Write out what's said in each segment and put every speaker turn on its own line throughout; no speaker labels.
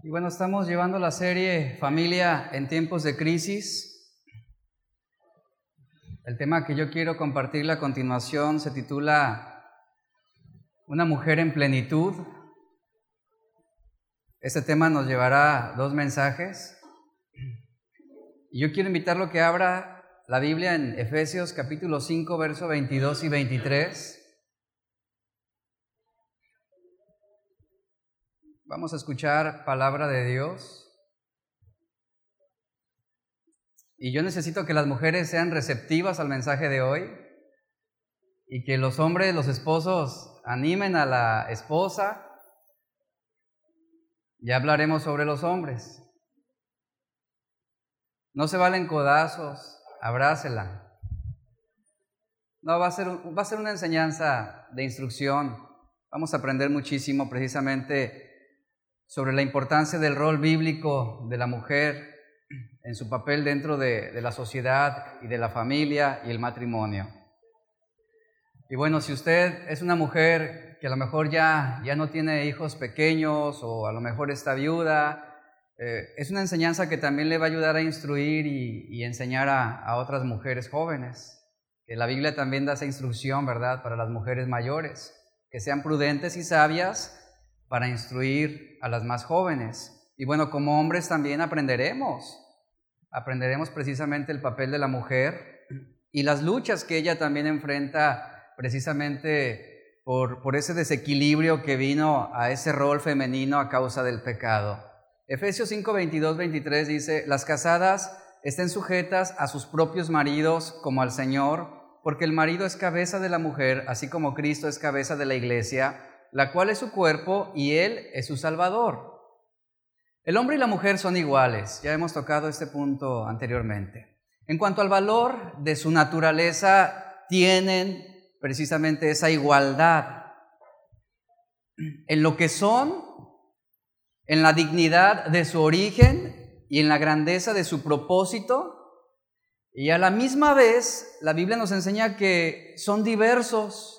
Y bueno, estamos llevando la serie Familia en tiempos de crisis. El tema que yo quiero compartirle a continuación se titula Una mujer en plenitud. Este tema nos llevará dos mensajes. Y yo quiero invitarlo a que abra la Biblia en Efesios capítulo 5, verso 22 y 23. Vamos a escuchar palabra de Dios. Y yo necesito que las mujeres sean receptivas al mensaje de hoy y que los hombres, los esposos, animen a la esposa. Ya hablaremos sobre los hombres. No se valen codazos, abrácela. No, va a ser, va a ser una enseñanza de instrucción. Vamos a aprender muchísimo precisamente sobre la importancia del rol bíblico de la mujer en su papel dentro de, la sociedad y de la familia y el matrimonio. Y bueno, si usted es una mujer que a lo mejor ya, ya no tiene hijos pequeños o a lo mejor está viuda, eh, es una enseñanza que también le va a ayudar a instruir y, enseñar a, a, otras mujeres jóvenes. Que la Biblia también da esa instrucción, ¿verdad?, para las mujeres mayores, que sean prudentes y sabias para instruir a las más jóvenes. Y bueno, como hombres también aprenderemos, aprenderemos precisamente el papel de la mujer y las luchas que ella también enfrenta precisamente por, ese desequilibrio que vino a ese rol femenino a causa del pecado. Efesios 5, 22, 23 dice, las casadas estén sujetas a sus propios maridos como al Señor, porque el marido es cabeza de la mujer, así como Cristo es cabeza de la iglesia la cual es su cuerpo y Él es su Salvador. El hombre y la mujer son iguales, ya hemos tocado este punto anteriormente. En cuanto al valor de su naturaleza, tienen precisamente esa igualdad en lo que son, en la dignidad de su origen y en la grandeza de su propósito. Y a la misma vez, la Biblia nos enseña que son diversos,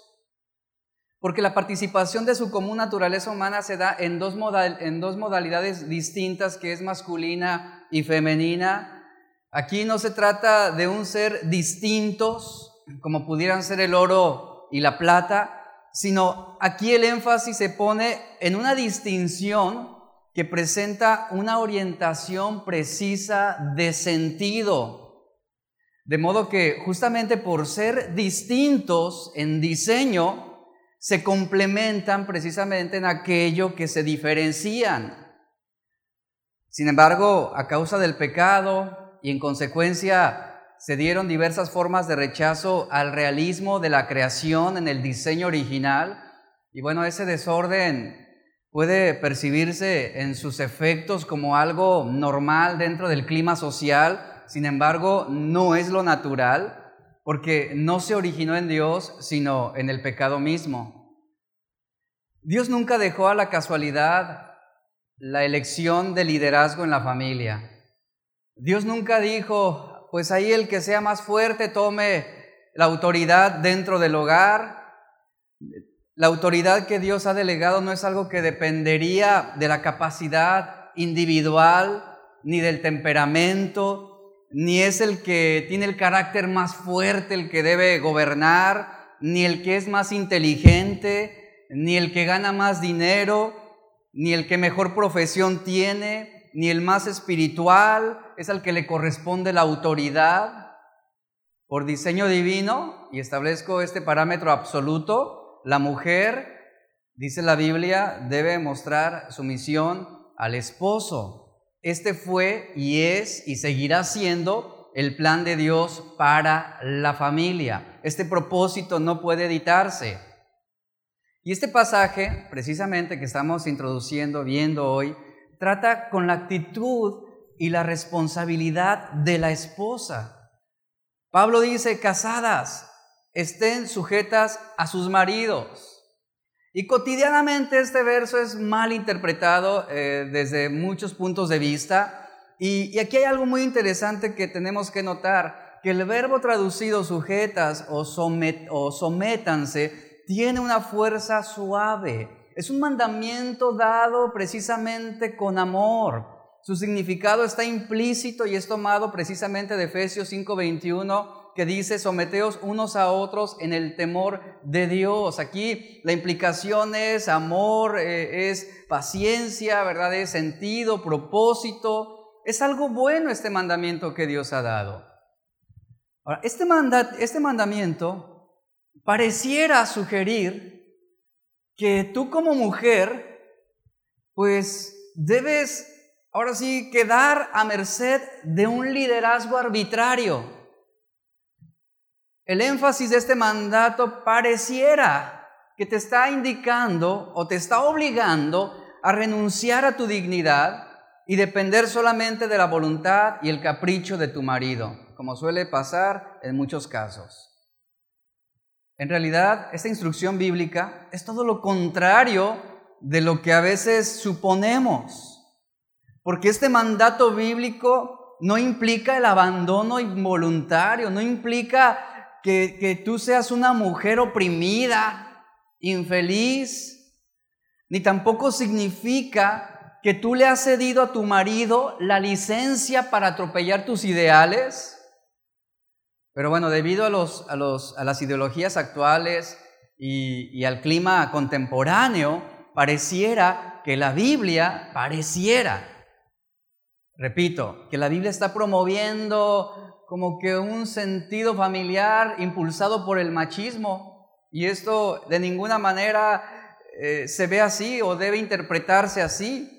porque la participación de su común naturaleza humana se da en dos, modalidades distintas, que es masculina y femenina. Aquí no se trata de un ser distintos, como pudieran ser el oro y la plata, sino aquí el énfasis se pone en una distinción que presenta una orientación precisa de sentido. De modo que justamente por ser distintos en diseño, se complementan precisamente en aquello que se diferencian. Sin embargo, a causa del pecado y en consecuencia se dieron diversas formas de rechazo al realismo de la creación en el diseño original. Y bueno, ese desorden puede percibirse en sus efectos como algo normal dentro del clima social, sin embargo, no es lo natural porque no se originó en Dios, sino en el pecado mismo. Dios nunca dejó a la casualidad la elección de liderazgo en la familia. Dios nunca dijo, pues ahí el que sea más fuerte tome la autoridad dentro del hogar. La autoridad que Dios ha delegado no es algo que dependería de la capacidad individual ni del temperamento, ni es el que tiene el carácter más fuerte el que debe gobernar, ni el que es más inteligente, ni el que gana más dinero, ni el que mejor profesión tiene, ni el más espiritual, es al que le corresponde la autoridad. Por diseño divino, y establezco este parámetro absoluto, la mujer, dice la Biblia, debe mostrar sumisión al esposo. Este fue y es y seguirá siendo el plan de Dios para la familia. Este propósito no puede editarse. Y este pasaje, precisamente que estamos introduciendo, viendo hoy, trata con la actitud y la responsabilidad de la esposa. Pablo dice, casadas, estén sujetas a sus maridos. Y cotidianamente este verso es mal interpretado eh, desde muchos puntos de vista. Y, aquí hay algo muy interesante que tenemos que notar, que el verbo traducido sujetas o, somet, o sométanse tiene una fuerza suave. Es un mandamiento dado precisamente con amor. Su significado está implícito y es tomado precisamente de Efesios 5:21 que dice, someteos unos a otros en el temor de Dios. Aquí la implicación es amor, eh, es paciencia, ¿verdad? Es sentido, propósito. Es algo bueno este mandamiento que Dios ha dado. Ahora, este, este mandamiento pareciera sugerir que tú como mujer, pues debes ahora sí quedar a merced de un liderazgo arbitrario. El énfasis de este mandato pareciera que te está indicando o te está obligando a renunciar a tu dignidad y depender solamente de la voluntad y el capricho de tu marido, como suele pasar en muchos casos. En realidad, esta instrucción bíblica es todo lo contrario de lo que a veces suponemos. Porque este mandato bíblico no implica el abandono involuntario, no implica que, que tú seas una mujer oprimida, infeliz, ni tampoco significa que tú le has cedido a tu marido la licencia para atropellar tus ideales. Pero bueno, debido a, los, a, los, a las ideologías actuales y, y al clima contemporáneo, pareciera que la Biblia, pareciera, repito, que la Biblia está promoviendo como que un sentido familiar impulsado por el machismo. Y esto de ninguna manera eh, se ve así o debe interpretarse así.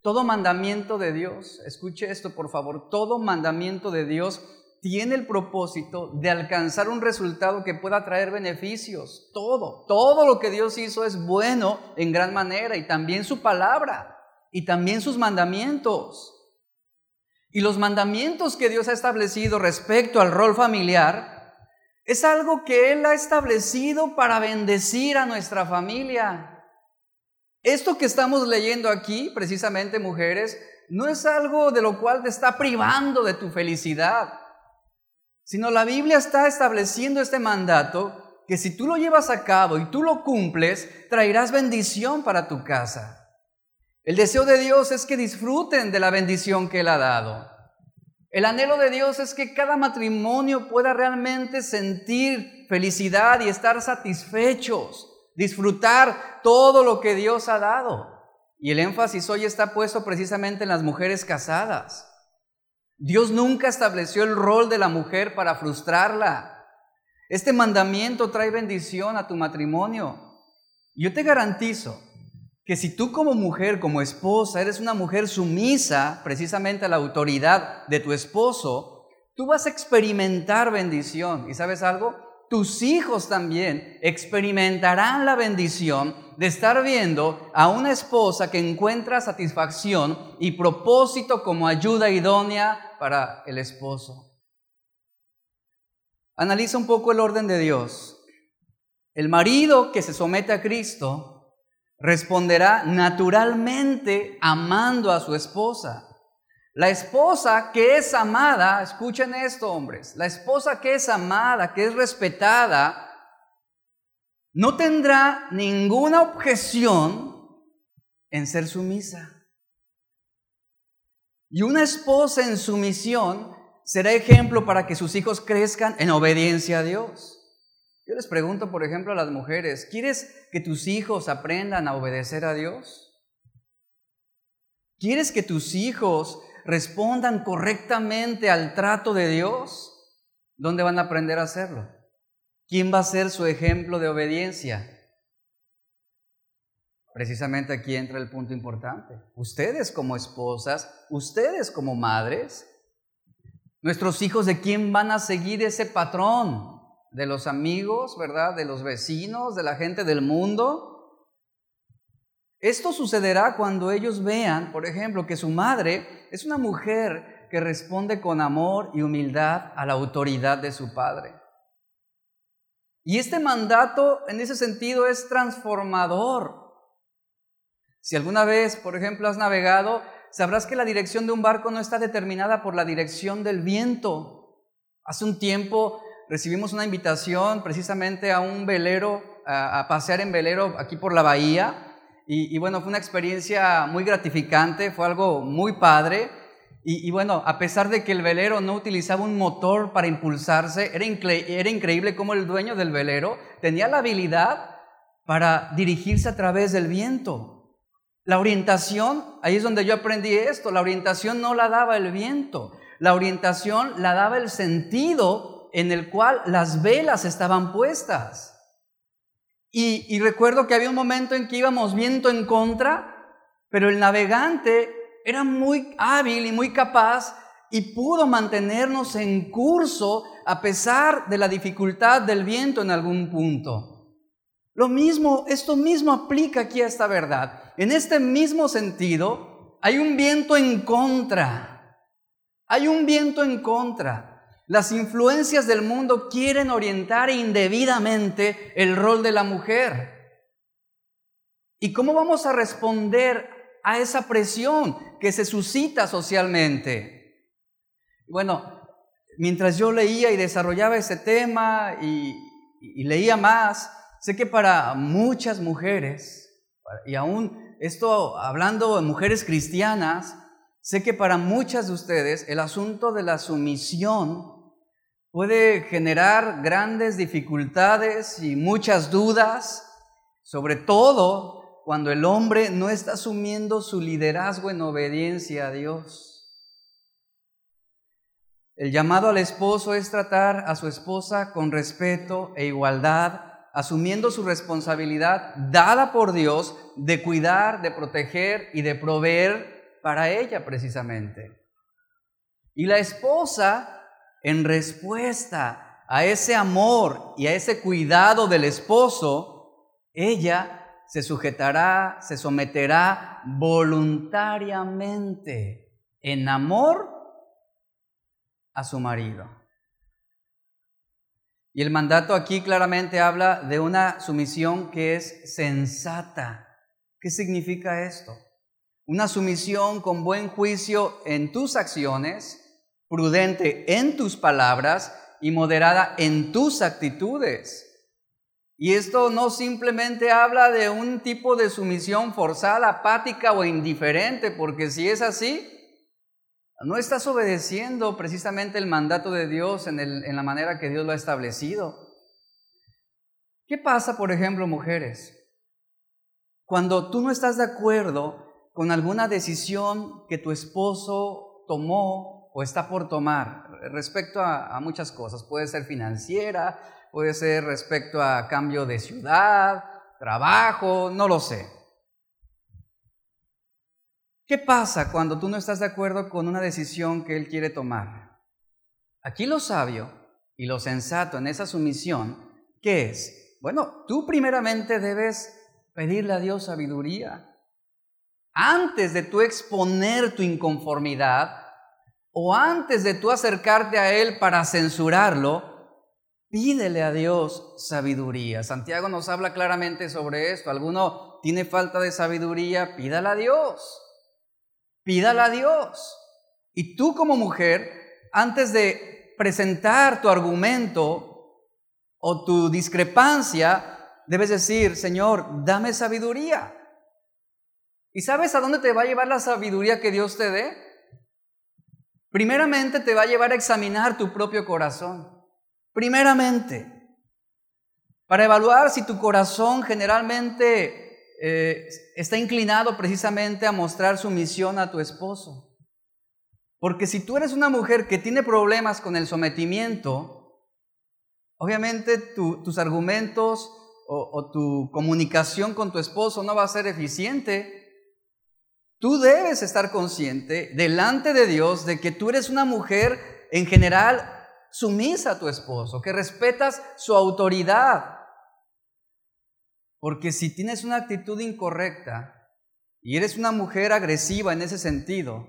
Todo mandamiento de Dios, escuche esto por favor, todo mandamiento de Dios tiene el propósito de alcanzar un resultado que pueda traer beneficios. Todo, todo lo que Dios hizo es bueno en gran manera y también su palabra y también sus mandamientos. Y los mandamientos que Dios ha establecido respecto al rol familiar es algo que Él ha establecido para bendecir a nuestra familia. Esto que estamos leyendo aquí, precisamente mujeres, no es algo de lo cual te está privando de tu felicidad sino la Biblia está estableciendo este mandato que si tú lo llevas a cabo y tú lo cumples, traerás bendición para tu casa. El deseo de Dios es que disfruten de la bendición que Él ha dado. El anhelo de Dios es que cada matrimonio pueda realmente sentir felicidad y estar satisfechos, disfrutar todo lo que Dios ha dado. Y el énfasis hoy está puesto precisamente en las mujeres casadas. Dios nunca estableció el rol de la mujer para frustrarla. Este mandamiento trae bendición a tu matrimonio. Yo te garantizo que si tú como mujer, como esposa, eres una mujer sumisa precisamente a la autoridad de tu esposo, tú vas a experimentar bendición. ¿Y sabes algo? tus hijos también experimentarán la bendición de estar viendo a una esposa que encuentra satisfacción y propósito como ayuda idónea para el esposo. Analiza un poco el orden de Dios. El marido que se somete a Cristo responderá naturalmente amando a su esposa. La esposa que es amada, escuchen esto hombres, la esposa que es amada, que es respetada, no tendrá ninguna objeción en ser sumisa. Y una esposa en sumisión será ejemplo para que sus hijos crezcan en obediencia a Dios. Yo les pregunto, por ejemplo, a las mujeres, ¿quieres que tus hijos aprendan a obedecer a Dios? ¿Quieres que tus hijos respondan correctamente al trato de Dios, ¿dónde van a aprender a hacerlo? ¿Quién va a ser su ejemplo de obediencia? Precisamente aquí entra el punto importante. Ustedes como esposas, ustedes como madres, nuestros hijos de quién van a seguir ese patrón? ¿De los amigos, verdad? ¿De los vecinos, de la gente del mundo? Esto sucederá cuando ellos vean, por ejemplo, que su madre es una mujer que responde con amor y humildad a la autoridad de su padre. Y este mandato en ese sentido es transformador. Si alguna vez, por ejemplo, has navegado, sabrás que la dirección de un barco no está determinada por la dirección del viento. Hace un tiempo recibimos una invitación precisamente a un velero, a, pasear en velero aquí por la bahía, y, bueno, fue una experiencia muy gratificante, fue algo muy padre. Y, bueno, a pesar de que el velero no utilizaba un motor para impulsarse, era, increíble cómo el dueño del velero tenía la habilidad para dirigirse a través del viento. La orientación, ahí es donde yo aprendí esto, la orientación no la daba el viento, la orientación la daba el sentido en el cual las velas estaban puestas. Y, recuerdo que había un momento en que íbamos viento en contra, pero el navegante era muy hábil y muy capaz y pudo mantenernos en curso a pesar de la dificultad del viento en algún punto. Lo mismo, esto mismo aplica aquí a esta verdad. En este mismo sentido, hay un viento en contra. Hay un viento en contra. Las influencias del mundo quieren orientar indebidamente el rol de la mujer. ¿Y cómo vamos a responder a esa presión que se suscita socialmente? Bueno, mientras yo leía y desarrollaba ese tema y, leía más, sé que para muchas mujeres, y aún esto hablando de mujeres cristianas, sé que para muchas de ustedes el asunto de la sumisión puede generar grandes dificultades y muchas dudas, sobre todo cuando el hombre no está asumiendo su liderazgo en obediencia a Dios. El llamado al esposo es tratar a su esposa con respeto e igualdad, asumiendo su responsabilidad dada por Dios de cuidar, de proteger y de proveer para ella precisamente. Y la esposa en respuesta a ese amor y a ese cuidado del esposo, ella se sujetará, se someterá voluntariamente en amor a su marido. Y el mandato aquí claramente habla de una sumisión que es sensata. ¿Qué significa esto? Una sumisión con buen juicio en tus acciones prudente en tus palabras y moderada en tus actitudes. Y esto no simplemente habla de un tipo de sumisión forzada, apática o indiferente, porque si es así, no estás obedeciendo precisamente el mandato de Dios en, en la manera que Dios lo ha establecido. ¿Qué pasa, por ejemplo, mujeres? Cuando tú no estás de acuerdo con alguna decisión que tu esposo tomó o está por tomar respecto a, muchas cosas. Puede ser financiera, puede ser respecto a cambio de ciudad, trabajo, no lo sé. ¿Qué pasa cuando tú no estás de acuerdo con una decisión que él quiere tomar? Aquí lo sabio y lo sensato en esa sumisión, ¿qué es? Bueno, tú primeramente debes pedirle a Dios sabiduría. Antes de tú exponer tu inconformidad, o antes de tú acercarte a Él para censurarlo, pídele a Dios sabiduría. Santiago nos habla claramente sobre esto. Alguno tiene falta de sabiduría, pídala a Dios. Pídala a Dios. Y tú como mujer, antes de presentar tu argumento o tu discrepancia, debes decir, Señor, dame sabiduría. ¿Y sabes a dónde te va a llevar la sabiduría que Dios te dé? Primeramente te va a llevar a examinar tu propio corazón. Primeramente. Para evaluar si tu corazón generalmente eh, está inclinado precisamente a mostrar sumisión a tu esposo. Porque si tú eres una mujer que tiene problemas con el sometimiento, obviamente tus argumentos o tu comunicación con tu esposo no va a ser eficiente Tú debes estar consciente delante de Dios de que tú eres una mujer en general sumisa a tu esposo, que respetas su autoridad. Porque si tienes una actitud incorrecta y eres una mujer agresiva en ese sentido,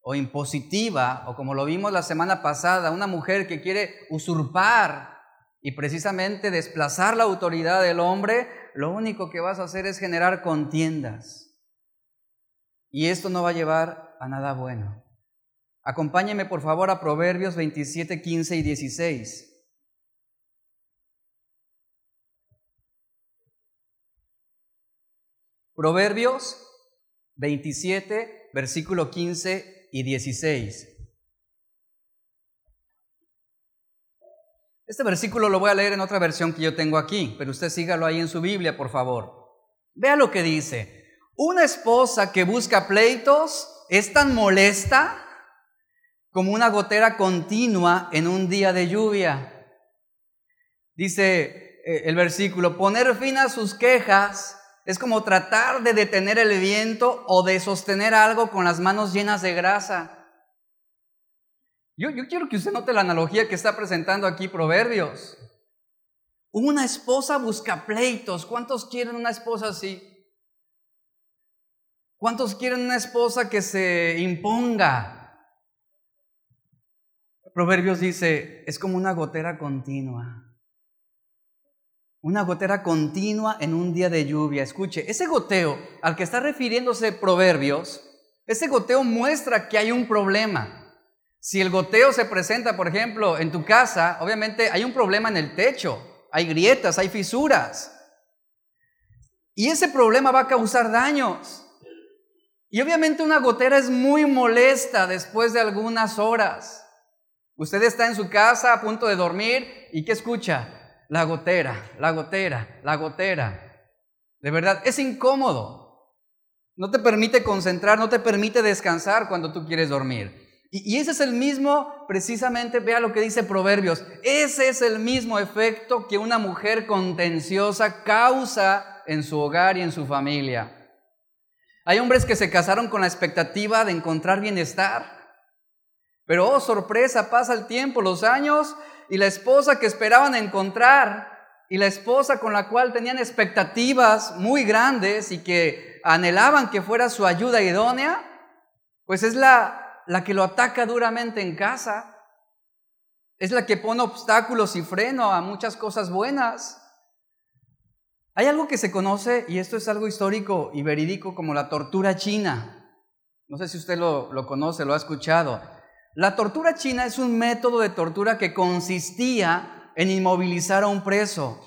o impositiva, o como lo vimos la semana pasada, una mujer que quiere usurpar y precisamente desplazar la autoridad del hombre, lo único que vas a hacer es generar contiendas. Y esto no va a llevar a nada bueno. Acompáñeme por favor a Proverbios 27, 15 y 16. Proverbios 27, versículo 15 y 16. Este versículo lo voy a leer en otra versión que yo tengo aquí, pero usted sígalo ahí en su Biblia, por favor. Vea lo que dice. Una esposa que busca pleitos es tan molesta como una gotera continua en un día de lluvia. Dice eh, el versículo, poner fin a sus quejas es como tratar de detener el viento o de sostener algo con las manos llenas de grasa. Yo, yo quiero que usted note la analogía que está presentando aquí Proverbios. Una esposa busca pleitos. ¿Cuántos quieren una esposa así? ¿Cuántos quieren una esposa que se imponga? Proverbios dice, es como una gotera continua. Una gotera continua en un día de lluvia. Escuche, ese goteo al que está refiriéndose Proverbios, ese goteo muestra que hay un problema. Si el goteo se presenta, por ejemplo, en tu casa, obviamente hay un problema en el techo, hay grietas, hay fisuras. Y ese problema va a causar daños. Y obviamente una gotera es muy molesta después de algunas horas. Usted está en su casa a punto de dormir y ¿qué escucha? La gotera, la gotera, la gotera. De verdad, es incómodo. No te permite concentrar, no te permite descansar cuando tú quieres dormir. Y, ese es el mismo, precisamente, vea lo que dice Proverbios, ese es el mismo efecto que una mujer contenciosa causa en su hogar y en su familia. Hay hombres que se casaron con la expectativa de encontrar bienestar, pero oh sorpresa, pasa el tiempo, los años, y la esposa que esperaban encontrar y la esposa con la cual tenían expectativas muy grandes y que anhelaban que fuera su ayuda idónea, pues es la la que lo ataca duramente en casa. Es la que pone obstáculos y freno a muchas cosas buenas. Hay algo que se conoce, y esto es algo histórico y verídico, como la tortura china. No sé si usted lo, conoce, lo ha escuchado. La tortura china es un método de tortura que consistía en inmovilizar a un preso.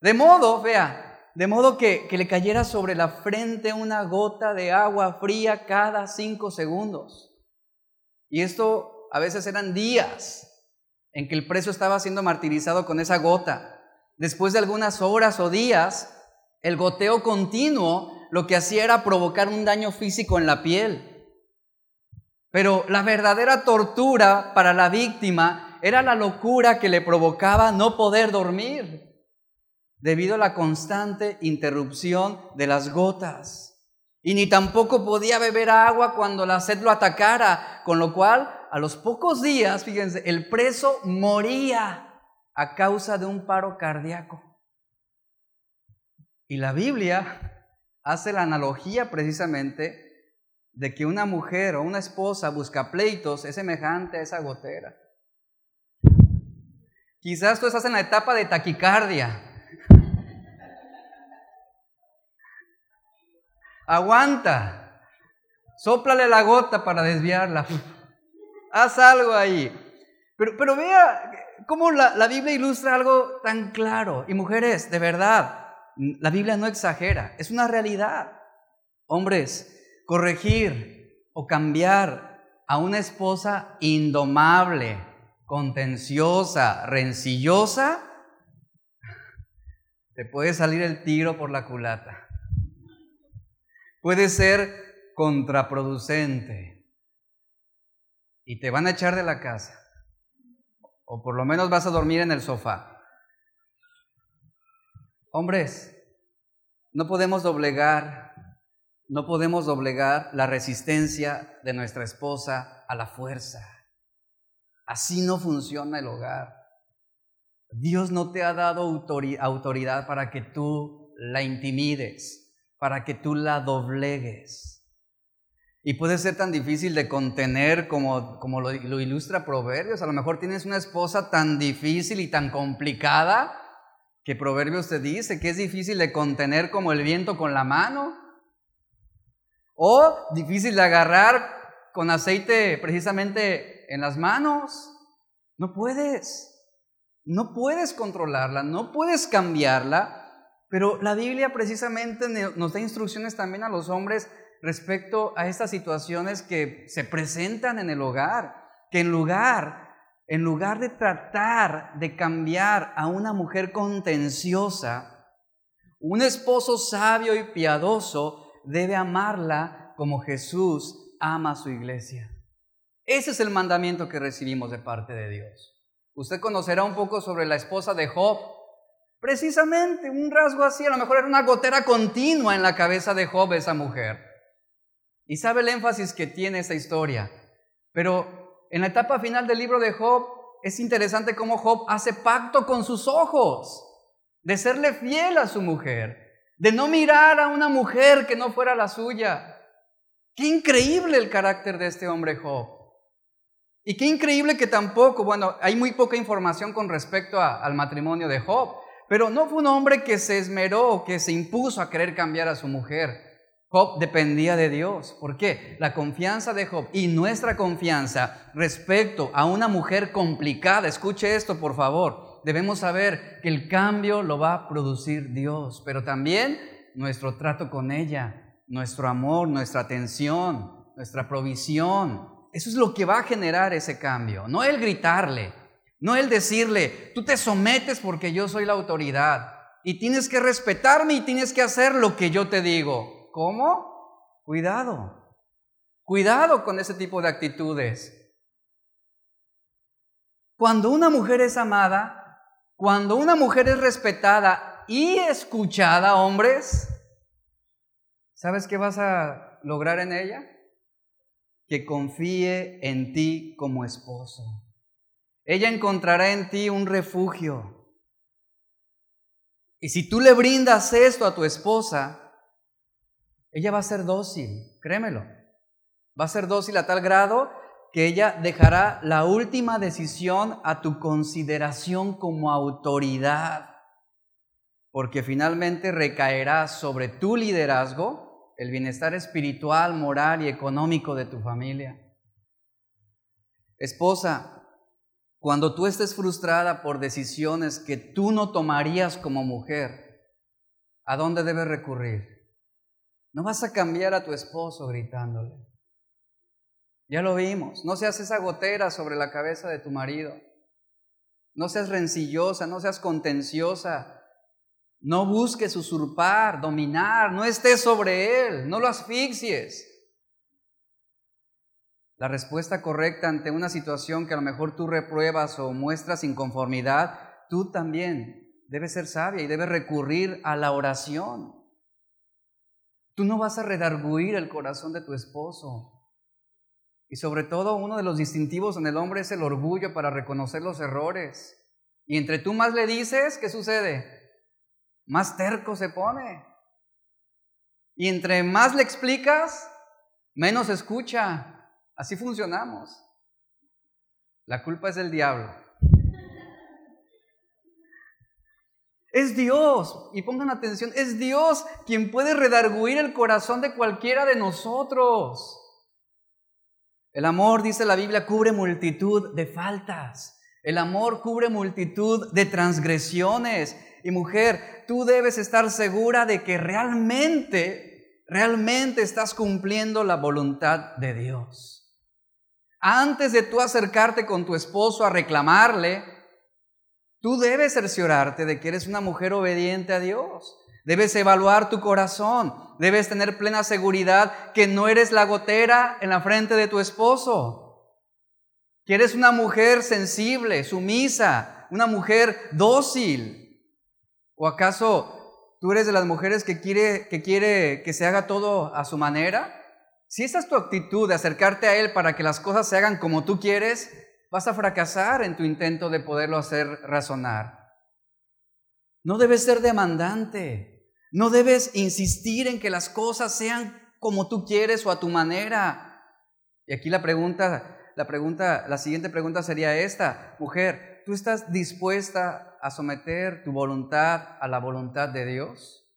De modo, vea, de modo que, que le cayera sobre la frente una gota de agua fría cada cinco segundos. Y esto a veces eran días en que el preso estaba siendo martirizado con esa gota. Después de algunas horas o días, el goteo continuo lo que hacía era provocar un daño físico en la piel. Pero la verdadera tortura para la víctima era la locura que le provocaba no poder dormir debido a la constante interrupción de las gotas y ni tampoco podía beber agua cuando la sed lo atacara, con lo cual a los pocos días, fíjense, el preso moría a causa de un paro cardíaco. Y la Biblia hace la analogía precisamente de que una mujer o una esposa busca pleitos es semejante a esa gotera. Quizás tú estás en la etapa de taquicardia Aguanta. Sóplale la gota para desviarla. Haz algo ahí. Pero, pero vea cómo la, Biblia ilustra algo tan claro. Y mujeres, de verdad, la Biblia no exagera, es una realidad. Hombres, corregir o cambiar a una esposa indomable, contenciosa, rencillosa, te puede salir el tiro por la culata puede ser contraproducente y te van a echar de la casa, o por lo menos vas a dormir en el sofá. Hombres, no podemos doblegar, no podemos doblegar la resistencia de nuestra esposa a la fuerza. Así no funciona el hogar. Dios no te ha dado autoridad para que tú la intimides para que tú la doblegues. Y puede ser tan difícil de contener como, como lo, lo, ilustra Proverbios. A lo mejor tienes una esposa tan difícil y tan complicada que Proverbios te dice que es difícil de contener como el viento con la mano. O difícil de agarrar con aceite precisamente en las manos. No puedes. No puedes controlarla, no puedes cambiarla Pero la Biblia precisamente nos da instrucciones también a los hombres respecto a estas situaciones que se presentan en el hogar, que en lugar, en lugar de tratar de cambiar a una mujer contenciosa, un esposo sabio y piadoso debe amarla como Jesús ama a su iglesia. Ese es el mandamiento que recibimos de parte de Dios. Usted conocerá un poco sobre la esposa de Job. Precisamente un rasgo así, a lo mejor era una gotera continua en la cabeza de Job esa mujer. Y sabe el énfasis que tiene esa historia. Pero en la etapa final del libro de Job es interesante cómo Job hace pacto con sus ojos de serle fiel a su mujer, de no mirar a una mujer que no fuera la suya. Qué increíble el carácter de este hombre Job. Y qué increíble que tampoco, bueno, hay muy poca información con respecto al matrimonio de Job, pero no fue un hombre que se esmeró, que se impuso a querer cambiar a su mujer. Job dependía de Dios. ¿Por qué? La confianza de Job y nuestra confianza respecto a una mujer complicada, escuche esto por favor, debemos saber que el cambio lo va a producir Dios, pero también nuestro trato con ella, nuestro amor, nuestra atención, nuestra provisión. Eso es lo que va a generar ese cambio, no el gritarle, no el decirle, tú te sometes porque yo soy la autoridad y tienes que respetarme y tienes que hacer lo que yo te digo. ¿Cómo? Cuidado. Cuidado con ese tipo de actitudes. Cuando una mujer es amada, cuando una mujer es respetada y escuchada, hombres, ¿sabes qué vas a lograr en ella? Que confíe en ti como esposo. Ella encontrará en ti un refugio. Y si tú le brindas esto a tu esposa, ella va a ser dócil, créemelo. Va a ser dócil a tal grado que ella dejará la última decisión a tu consideración como autoridad, porque finalmente recaerá sobre tu liderazgo el bienestar espiritual, moral y económico de tu familia. Esposa, cuando tú estés frustrada por decisiones que tú no tomarías como mujer, ¿a dónde debes recurrir? No vas a cambiar a tu esposo gritándole. Ya lo vimos. No seas esa gotera sobre la cabeza de tu marido. No seas rencillosa, no seas contenciosa. No busques usurpar, dominar, no estés sobre él, no lo asfixies. La respuesta correcta ante una situación que a lo mejor tú repruebas o muestras inconformidad, tú también debes ser sabia y debes recurrir a la oración. Tú no vas a redarguir el corazón de tu esposo. Y sobre todo uno de los distintivos en el hombre es el orgullo para reconocer los errores. Y entre tú más le dices, ¿qué sucede? Más terco se pone. Y entre más le explicas, menos escucha. Así funcionamos. La culpa es del diablo. Es Dios, y pongan atención, es Dios quien puede redarguir el corazón de cualquiera de nosotros. El amor, dice la Biblia, cubre multitud de faltas. El amor cubre multitud de transgresiones. Y mujer, tú debes estar segura de que realmente, realmente estás cumpliendo la voluntad de Dios. Antes de tú acercarte con tu esposo a reclamarle, Tú debes cerciorarte de que eres una mujer obediente a Dios. Debes evaluar tu corazón. Debes tener plena seguridad que no eres la gotera en la frente de tu esposo. Que eres una mujer sensible, sumisa, una mujer dócil. ¿O acaso tú eres de las mujeres que quiere que, quiere que se haga todo a su manera? Si esa es tu actitud de acercarte a Él para que las cosas se hagan como tú quieres, vas a fracasar en tu intento de poderlo hacer razonar. No debes ser demandante, no debes insistir en que las cosas sean como tú quieres o a tu manera. Y aquí la pregunta, la pregunta, la siguiente pregunta sería esta, mujer, ¿tú estás dispuesta a someter tu voluntad a la voluntad de Dios?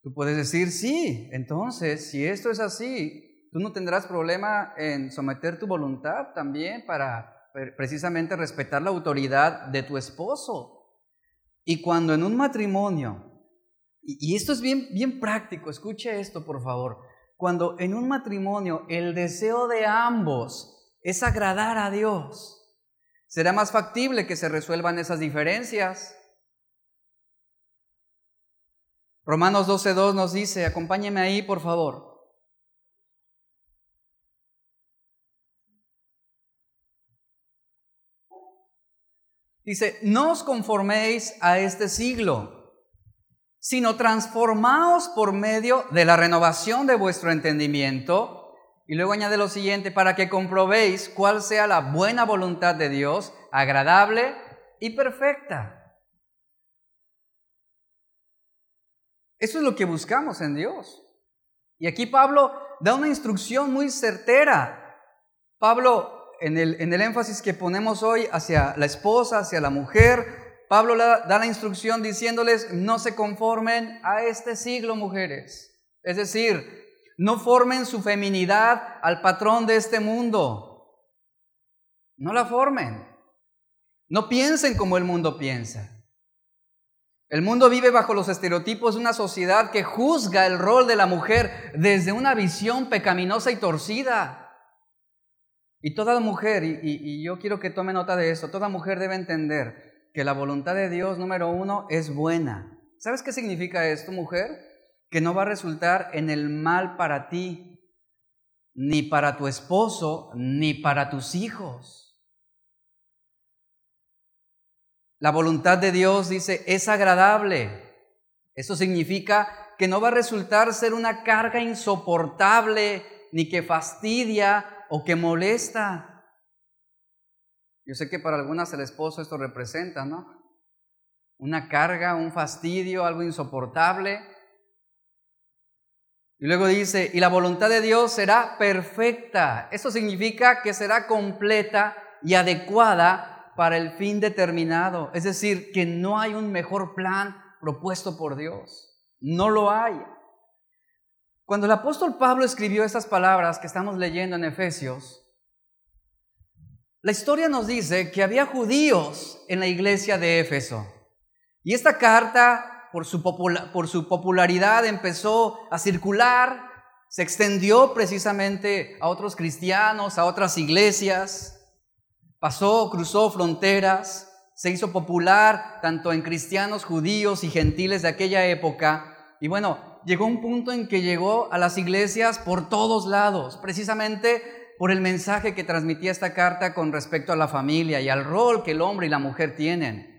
Tú puedes decir, sí, entonces, si esto es así, Tú no tendrás problema en someter tu voluntad también para precisamente respetar la autoridad de tu esposo. Y cuando en un matrimonio, y esto es bien, bien práctico, escuche esto por favor, cuando en un matrimonio el deseo de ambos es agradar a Dios, será más factible que se resuelvan esas diferencias. Romanos 12.2 nos dice, acompáñeme ahí por favor. Dice, no os conforméis a este siglo, sino transformaos por medio de la renovación de vuestro entendimiento. Y luego añade lo siguiente, para que comprobéis cuál sea la buena voluntad de Dios, agradable y perfecta. Eso es lo que buscamos en Dios. Y aquí Pablo da una instrucción muy certera. Pablo en el, énfasis que ponemos hoy hacia la esposa, hacia la mujer, Pablo da la instrucción diciéndoles, no se conformen a este siglo, mujeres. Es decir, no formen su feminidad al patrón de este mundo. No la formen. No piensen como el mundo piensa. El mundo vive bajo los estereotipos de una sociedad que juzga el rol de la mujer desde una visión pecaminosa y torcida. Y toda mujer, y, yo quiero que tome nota de esto, toda mujer debe entender que la voluntad de Dios, número uno, es buena. ¿Sabes qué significa esto, mujer? Que no va a resultar en el mal para ti, ni para tu esposo, ni para tus hijos. La voluntad de Dios dice, es agradable. Eso significa que no va a resultar ser una carga insoportable, ni que fastidia, o que molesta. Yo sé que para algunas el esposo esto representa, ¿no? Una carga, un fastidio, algo insoportable. Y luego dice, y la voluntad de Dios será perfecta. Eso significa que será completa y adecuada para el fin determinado. Es decir, que no hay un mejor plan propuesto por Dios. No lo hay. Cuando el apóstol Pablo escribió estas palabras que estamos leyendo en Efesios, la historia nos dice que había judíos en la iglesia de Éfeso. Y esta carta, por su, por su popularidad, empezó a circular, se extendió precisamente a otros cristianos, a otras iglesias, pasó, cruzó fronteras, se hizo popular tanto en cristianos, judíos y gentiles de aquella época. Y bueno, llegó un punto en que llegó a las iglesias por todos lados, precisamente por el mensaje que transmitía esta carta con respecto a la familia y al rol que el hombre y la mujer tienen.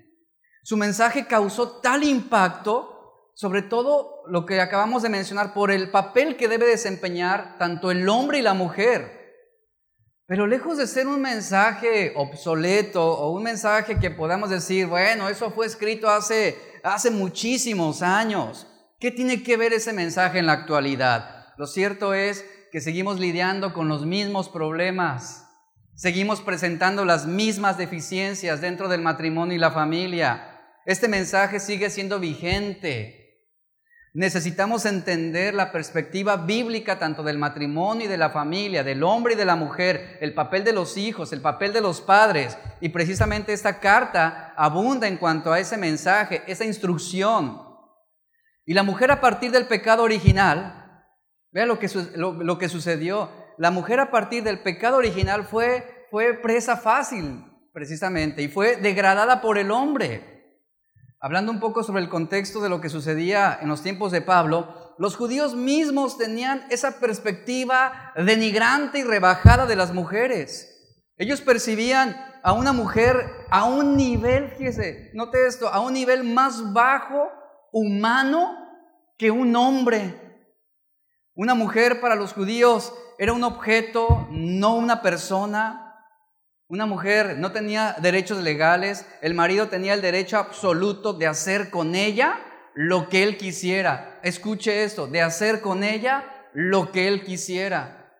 Su mensaje causó tal impacto, sobre todo lo que acabamos de mencionar, por el papel que debe desempeñar tanto el hombre y la mujer. Pero lejos de ser un mensaje obsoleto o un mensaje que podamos decir, bueno, eso fue escrito hace, hace muchísimos años, ¿Qué tiene que ver ese mensaje en la actualidad? Lo cierto es que seguimos lidiando con los mismos problemas, seguimos presentando las mismas deficiencias dentro del matrimonio y la familia. Este mensaje sigue siendo vigente. Necesitamos entender la perspectiva bíblica tanto del matrimonio y de la familia, del hombre y de la mujer, el papel de los hijos, el papel de los padres. Y precisamente esta carta abunda en cuanto a ese mensaje, esa instrucción y la mujer a partir del pecado original, vea lo que, lo, que sucedió, la mujer a partir del pecado original fue, fue presa fácil, precisamente, y fue degradada por el hombre. Hablando un poco sobre el contexto de lo que sucedía en los tiempos de Pablo, los judíos mismos tenían esa perspectiva denigrante y rebajada de las mujeres. Ellos percibían a una mujer a un nivel, fíjese, note esto, a un nivel más bajo humano que un hombre. Una mujer para los judíos era un objeto, no una persona. Una mujer no tenía derechos legales, el marido tenía el derecho absoluto de hacer con ella lo que él quisiera. Escuche esto, de hacer con ella lo que él quisiera.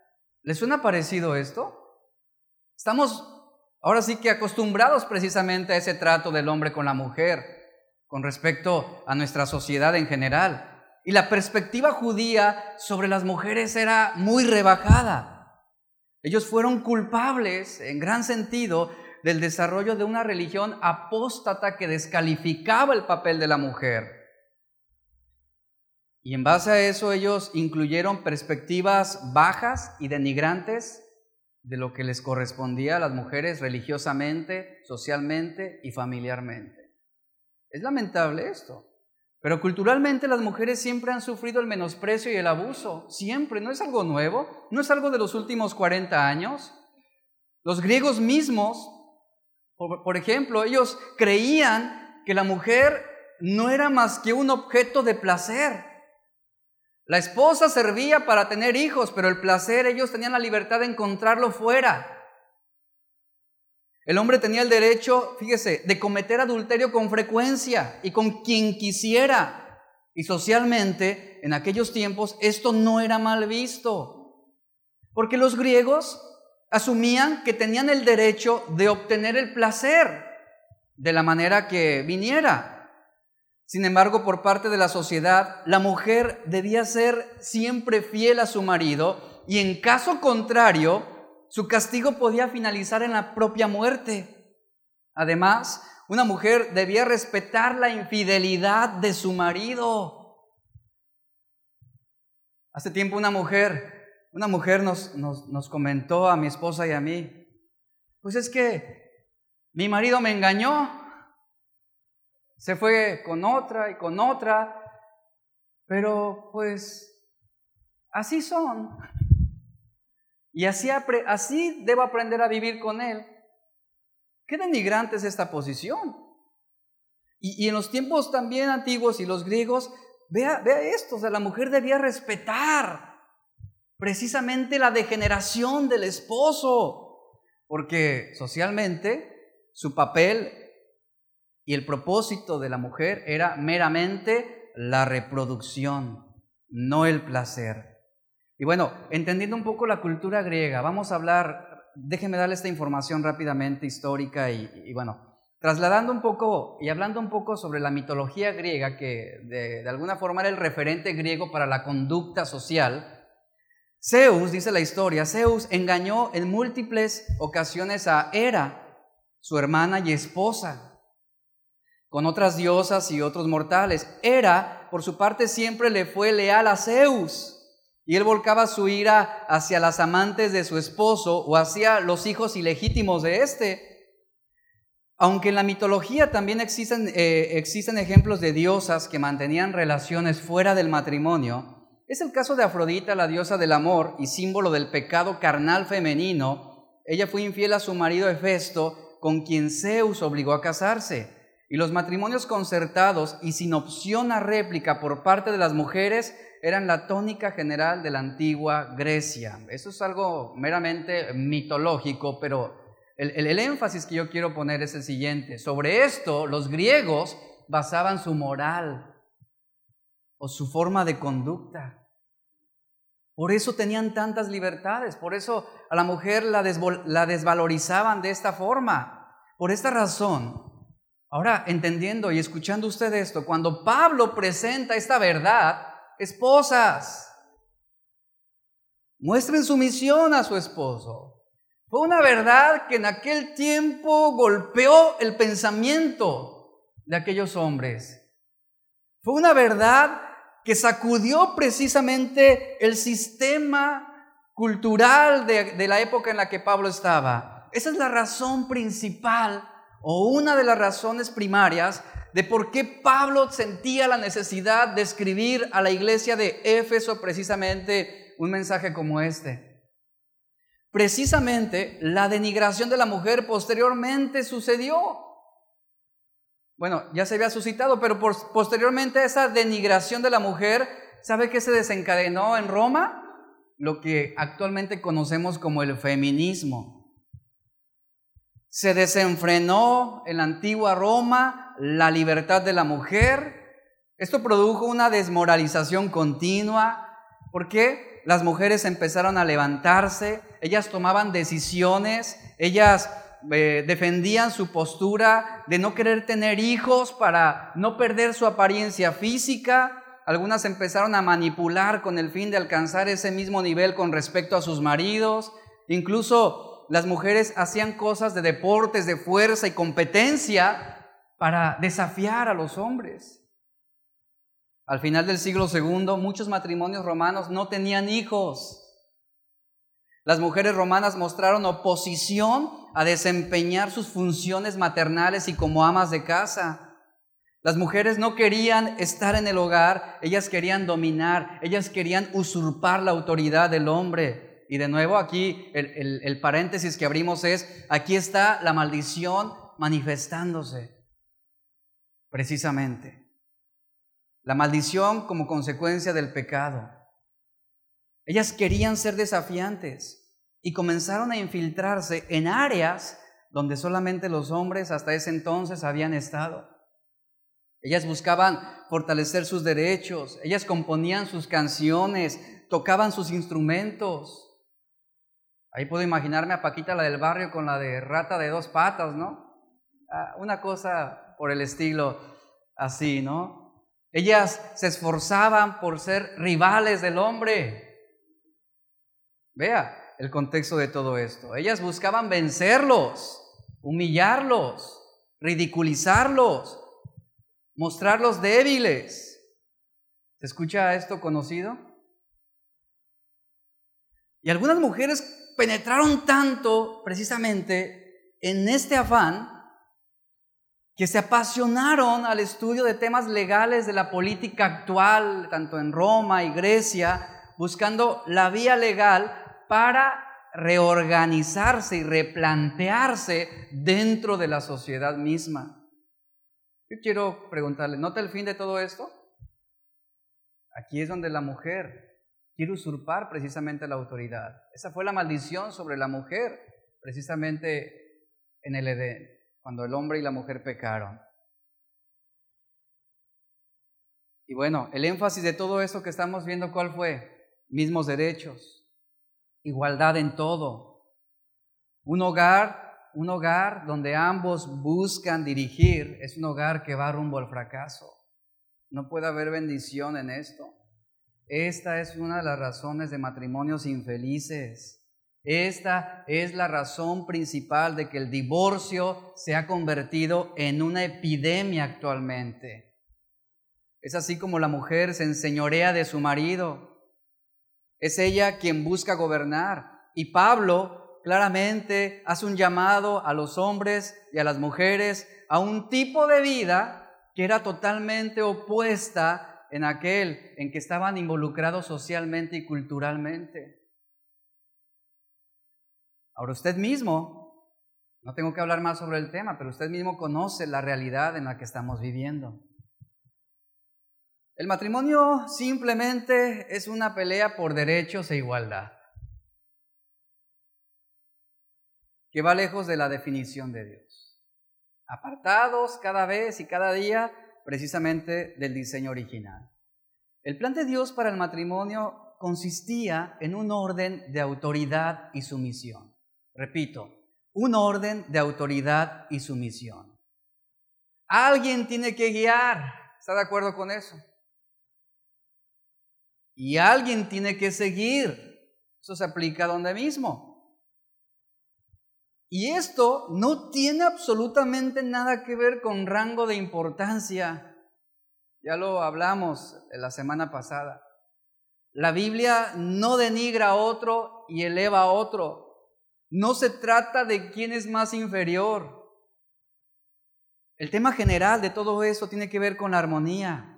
¿Le suena parecido esto? Estamos ahora sí que acostumbrados precisamente a ese trato del hombre con la mujer con respecto a nuestra sociedad en general. Y la perspectiva judía sobre las mujeres era muy rebajada. Ellos fueron culpables, en gran sentido, del desarrollo de una religión apóstata que descalificaba el papel de la mujer. Y en base a eso ellos incluyeron perspectivas bajas y denigrantes de lo que les correspondía a las mujeres religiosamente, socialmente y familiarmente. Es lamentable esto. Pero culturalmente las mujeres siempre han sufrido el menosprecio y el abuso, siempre, no es algo nuevo, no es algo de los últimos 40 años. Los griegos mismos, por, ejemplo, ellos creían que la mujer no era más que un objeto de placer. La esposa servía para tener hijos, pero el placer ellos tenían la libertad de encontrarlo fuera. El hombre tenía el derecho, fíjese, de cometer adulterio con frecuencia y con quien quisiera. Y socialmente, en aquellos tiempos, esto no era mal visto. Porque los griegos asumían que tenían el derecho de obtener el placer de la manera que viniera. Sin embargo, por parte de la sociedad, la mujer debía ser siempre fiel a su marido y en caso contrario, su castigo podía finalizar en la propia muerte. Además, una mujer debía respetar la infidelidad de su marido. Hace tiempo una mujer, una mujer nos, nos, comentó a mi esposa y a mí, pues es que mi marido me engañó, se fue con otra y con otra, pero pues así son. Y así, así debo aprender a vivir con Él. Qué denigrante es esta posición. Y, en los tiempos también antiguos y los griegos, vea, vea esto, o sea, la mujer debía respetar precisamente la degeneración del esposo, porque socialmente su papel y el propósito de la mujer era meramente la reproducción, no el placer. Y bueno, entendiendo un poco la cultura griega, vamos a hablar, déjenme darle esta información rápidamente histórica y, bueno, trasladando un poco y hablando un poco sobre la mitología griega, que de, de alguna forma era el referente griego para la conducta social. Zeus, dice la historia, Zeus engañó en múltiples ocasiones a Hera, su hermana y esposa, con otras diosas y otros mortales. Hera, por su parte, siempre le fue leal a Zeus y él volcaba su ira hacia las amantes de su esposo o hacia los hijos ilegítimos de éste. Aunque en la mitología también existen, eh, existen ejemplos de diosas que mantenían relaciones fuera del matrimonio, es el caso de Afrodita, la diosa del amor y símbolo del pecado carnal femenino. Ella fue infiel a su marido Hefesto, con quien Zeus obligó a casarse. Y los matrimonios concertados y sin opción a réplica por parte de las mujeres eran la tónica general de la antigua Grecia. Eso es algo meramente mitológico, pero el, énfasis que yo quiero poner es el siguiente. Sobre esto, los griegos basaban su moral o su forma de conducta. Por eso tenían tantas libertades, por eso a la mujer la, desvalorizaban de esta forma. Por esta razón, ahora entendiendo y escuchando usted esto, cuando Pablo presenta esta verdad, esposas, muestren sumisión a su esposo. Fue una verdad que en aquel tiempo golpeó el pensamiento de aquellos hombres. Fue una verdad que sacudió precisamente el sistema cultural de, de, la época en la que Pablo estaba. Esa es la razón principal o una de las razones primarias de por qué Pablo sentía la necesidad de escribir a la iglesia de Éfeso precisamente un mensaje como este. Precisamente la denigración de la mujer posteriormente sucedió. Bueno, ya se había suscitado, pero posteriormente esa denigración de la mujer, ¿sabe qué se desencadenó en Roma? Lo que actualmente conocemos como el feminismo. Se desenfrenó en la antigua Roma la libertad de la mujer. Esto produjo una desmoralización continua. porque Las mujeres empezaron a levantarse, ellas tomaban decisiones, ellas eh, defendían su postura de no querer tener hijos para no perder su apariencia física. Algunas empezaron a manipular con el fin de alcanzar ese mismo nivel con respecto a sus maridos. Incluso las mujeres hacían cosas de deportes, de fuerza y competencia para desafiar a los hombres. Al final del siglo II, muchos matrimonios romanos no tenían hijos. Las mujeres romanas mostraron oposición a desempeñar sus funciones maternales y como amas de casa. Las mujeres no querían estar en el hogar, ellas querían dominar, ellas querían usurpar la autoridad del hombre. Y de nuevo aquí el, el paréntesis que abrimos es, aquí está la maldición manifestándose, precisamente. La maldición como consecuencia del pecado. Ellas querían ser desafiantes y comenzaron a infiltrarse en áreas donde solamente los hombres hasta ese entonces habían estado. Ellas buscaban fortalecer sus derechos, ellas componían sus canciones, tocaban sus instrumentos. Ahí puedo imaginarme a Paquita, la del barrio, con la de rata de dos patas, ¿no? Ah, una cosa por el estilo así, ¿no? Ellas se esforzaban por ser rivales del hombre. Vea el contexto de todo esto. Ellas buscaban vencerlos, humillarlos, ridiculizarlos, mostrarlos débiles. ¿Se escucha esto conocido? Y algunas mujeres penetraron tanto precisamente en este afán que se apasionaron al estudio de temas legales de la política actual, tanto en Roma y Grecia, buscando la vía legal para reorganizarse y replantearse dentro de la sociedad misma. Yo quiero preguntarle, ¿nota el fin de todo esto? Aquí es donde la mujer quiere usurpar precisamente la autoridad. Esa fue la maldición sobre la mujer, precisamente en el Edén cuando el hombre y la mujer pecaron. Y bueno, el énfasis de todo esto que estamos viendo, ¿cuál fue? Mismos derechos, igualdad en todo. Un hogar, un hogar donde ambos buscan dirigir, es un hogar que va rumbo al fracaso. No puede haber bendición en esto. Esta es una de las razones de matrimonios infelices. Esta es la razón principal de que el divorcio se ha convertido en una epidemia actualmente. Es así como la mujer se enseñorea de su marido. Es ella quien busca gobernar. Y Pablo claramente hace un llamado a los hombres y a las mujeres a un tipo de vida que era totalmente opuesta en aquel en que estaban involucrados socialmente y culturalmente. Ahora usted mismo, no tengo que hablar más sobre el tema, pero usted mismo conoce la realidad en la que estamos viviendo. El matrimonio simplemente es una pelea por derechos e igualdad, que va lejos de la definición de Dios. Apartados cada vez y cada día precisamente del diseño original. El plan de Dios para el matrimonio consistía en un orden de autoridad y sumisión. Repito, un orden de autoridad y sumisión. Alguien tiene que guiar, ¿está de acuerdo con eso? Y alguien tiene que seguir. Eso se aplica donde mismo. Y esto no tiene absolutamente nada que ver con rango de importancia. Ya lo hablamos la semana pasada. La Biblia no denigra a otro y eleva a otro. No se trata de quién es más inferior. El tema general de todo eso tiene que ver con la armonía.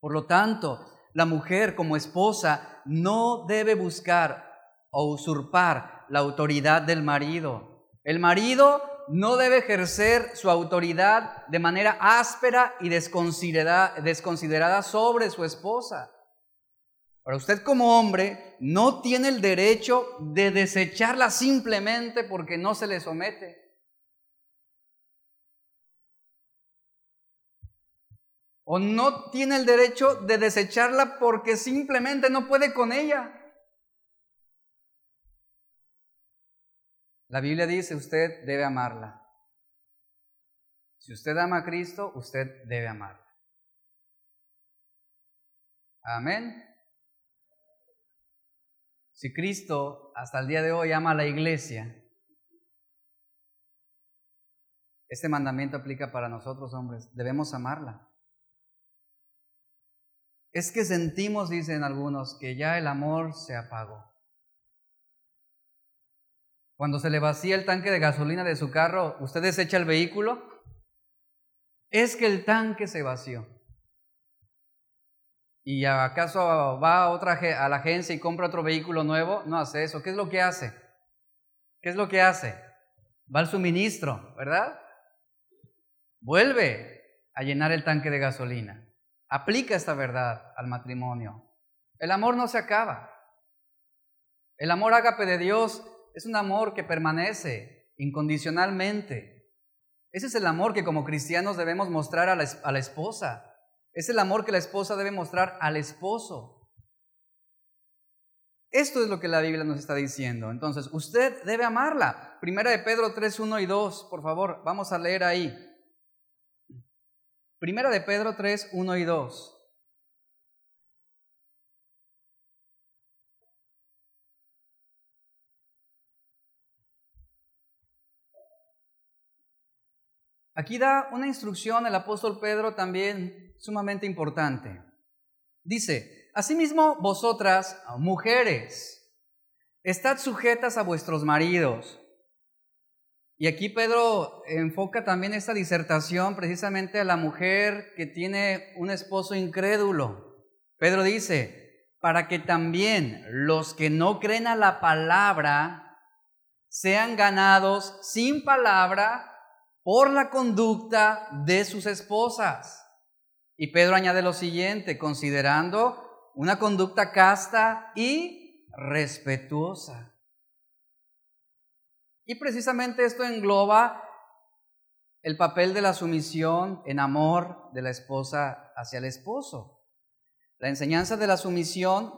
Por lo tanto, la mujer como esposa no debe buscar o usurpar la autoridad del marido. El marido no debe ejercer su autoridad de manera áspera y desconsiderada, sobre su esposa. Para usted como hombre no tiene el derecho de desecharla simplemente porque no se le somete. O no tiene el derecho de desecharla porque simplemente no puede con ella. La Biblia dice, usted debe amarla. Si usted ama a Cristo, usted debe amarla. Amén. Si Cristo hasta el día de hoy ama a la iglesia, este mandamiento aplica para nosotros hombres. Debemos amarla. Es que sentimos, dicen algunos, que ya el amor se apagó. Cuando se le vacía el tanque de gasolina de su carro, ¿usted desecha el vehículo? Es que el tanque se vació. ¿Y acaso va a, otra, a la agencia y compra otro vehículo nuevo? No hace eso. ¿Qué es lo que hace? ¿Qué es lo que hace? Va al suministro, ¿verdad? Vuelve a llenar el tanque de gasolina. Aplica esta verdad al matrimonio. El amor no se acaba. El amor ágape de Dios es un amor que permanece incondicionalmente. Ese es el amor que como cristianos debemos mostrar a la, esposa. Es el amor que la esposa debe mostrar al esposo. Esto es lo que la Biblia nos está diciendo. Entonces, usted debe amarla. Primera de Pedro 3, 1 y 2, por favor, vamos a leer ahí. Primera de Pedro 3, 1 y 2. Aquí da una instrucción el apóstol Pedro también sumamente importante. Dice, asimismo vosotras, mujeres, estad sujetas a vuestros maridos. Y aquí Pedro enfoca también esta disertación precisamente a la mujer que tiene un esposo incrédulo. Pedro dice, para que también los que no creen a la palabra sean ganados sin palabra por la conducta de sus esposas. Y Pedro añade lo siguiente, considerando una conducta casta y respetuosa. Y precisamente esto engloba el papel de la sumisión en amor de la esposa hacia el esposo. La enseñanza de la sumisión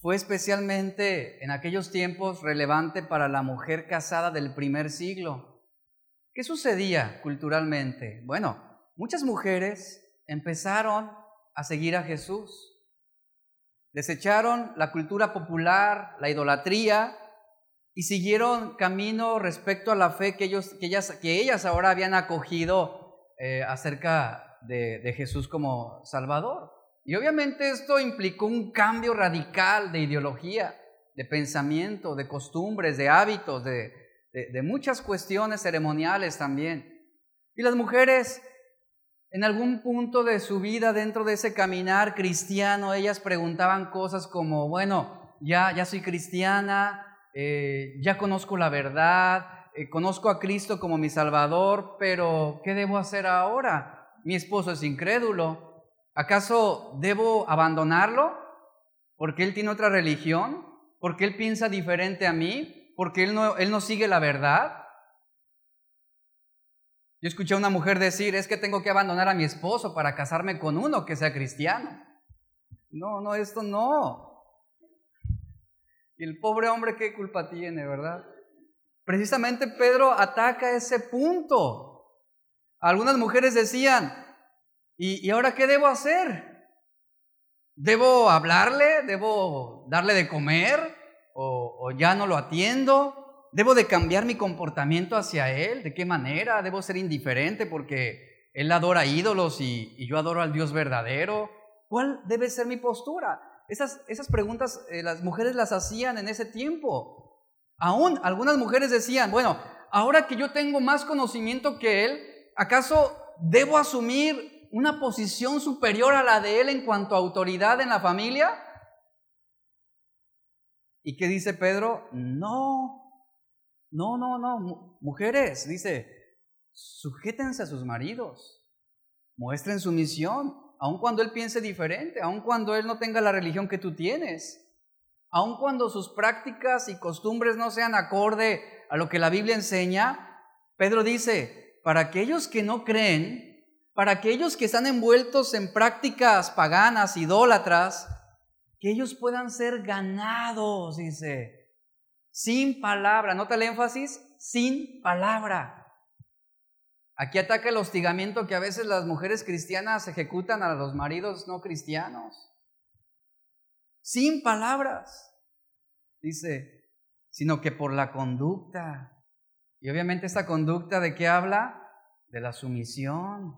fue especialmente en aquellos tiempos relevante para la mujer casada del primer siglo. ¿Qué sucedía culturalmente? Bueno, muchas mujeres empezaron a seguir a Jesús. Desecharon la cultura popular, la idolatría, y siguieron camino respecto a la fe que, ellos, que, ellas, que ellas ahora habían acogido eh, acerca de, de Jesús como Salvador. Y obviamente esto implicó un cambio radical de ideología, de pensamiento, de costumbres, de hábitos, de, de, muchas cuestiones ceremoniales también. Y las mujeres en algún punto de su vida, dentro de ese caminar cristiano, ellas preguntaban cosas como, bueno, ya, ya soy cristiana, eh, ya conozco la verdad, eh, conozco a Cristo como mi Salvador, pero ¿qué debo hacer ahora? Mi esposo es incrédulo. ¿Acaso debo abandonarlo? ¿Porque él tiene otra religión? ¿Porque él piensa diferente a mí? ¿Porque él no, él no sigue la verdad? Yo escuché a una mujer decir, es que tengo que abandonar a mi esposo para casarme con uno que sea cristiano. No, no, esto no. Y el pobre hombre, ¿qué culpa tiene, verdad? Precisamente Pedro ataca ese punto. Algunas mujeres decían, ¿y, ahora qué debo hacer? ¿Debo hablarle? ¿Debo darle de comer? O ya no lo atiendo? ¿Debo de cambiar mi comportamiento hacia Él? ¿De qué manera? ¿Debo ser indiferente porque Él adora ídolos y, yo adoro al Dios verdadero? ¿Cuál debe ser mi postura? Esas, esas preguntas eh, las mujeres las hacían en ese tiempo. Aún algunas mujeres decían, bueno, ahora que yo tengo más conocimiento que Él, ¿acaso debo asumir una posición superior a la de Él en cuanto a autoridad en la familia? ¿Y qué dice Pedro? No, no, no, no, mujeres, dice, sujétense a sus maridos, muestren su misión, aun cuando él piense diferente, aun cuando él no tenga la religión que tú tienes, aun cuando sus prácticas y costumbres no sean acorde a lo que la Biblia enseña, Pedro dice, para aquellos que no creen, para aquellos que están envueltos en prácticas paganas, idólatras, que ellos puedan ser ganados, dice, sin palabra. Nota el énfasis, sin palabra. Aquí ataca el hostigamiento que a veces las mujeres cristianas ejecutan a los maridos no cristianos. Sin palabras, dice, sino que por la conducta. Y obviamente esta conducta de qué habla? de la sumisión.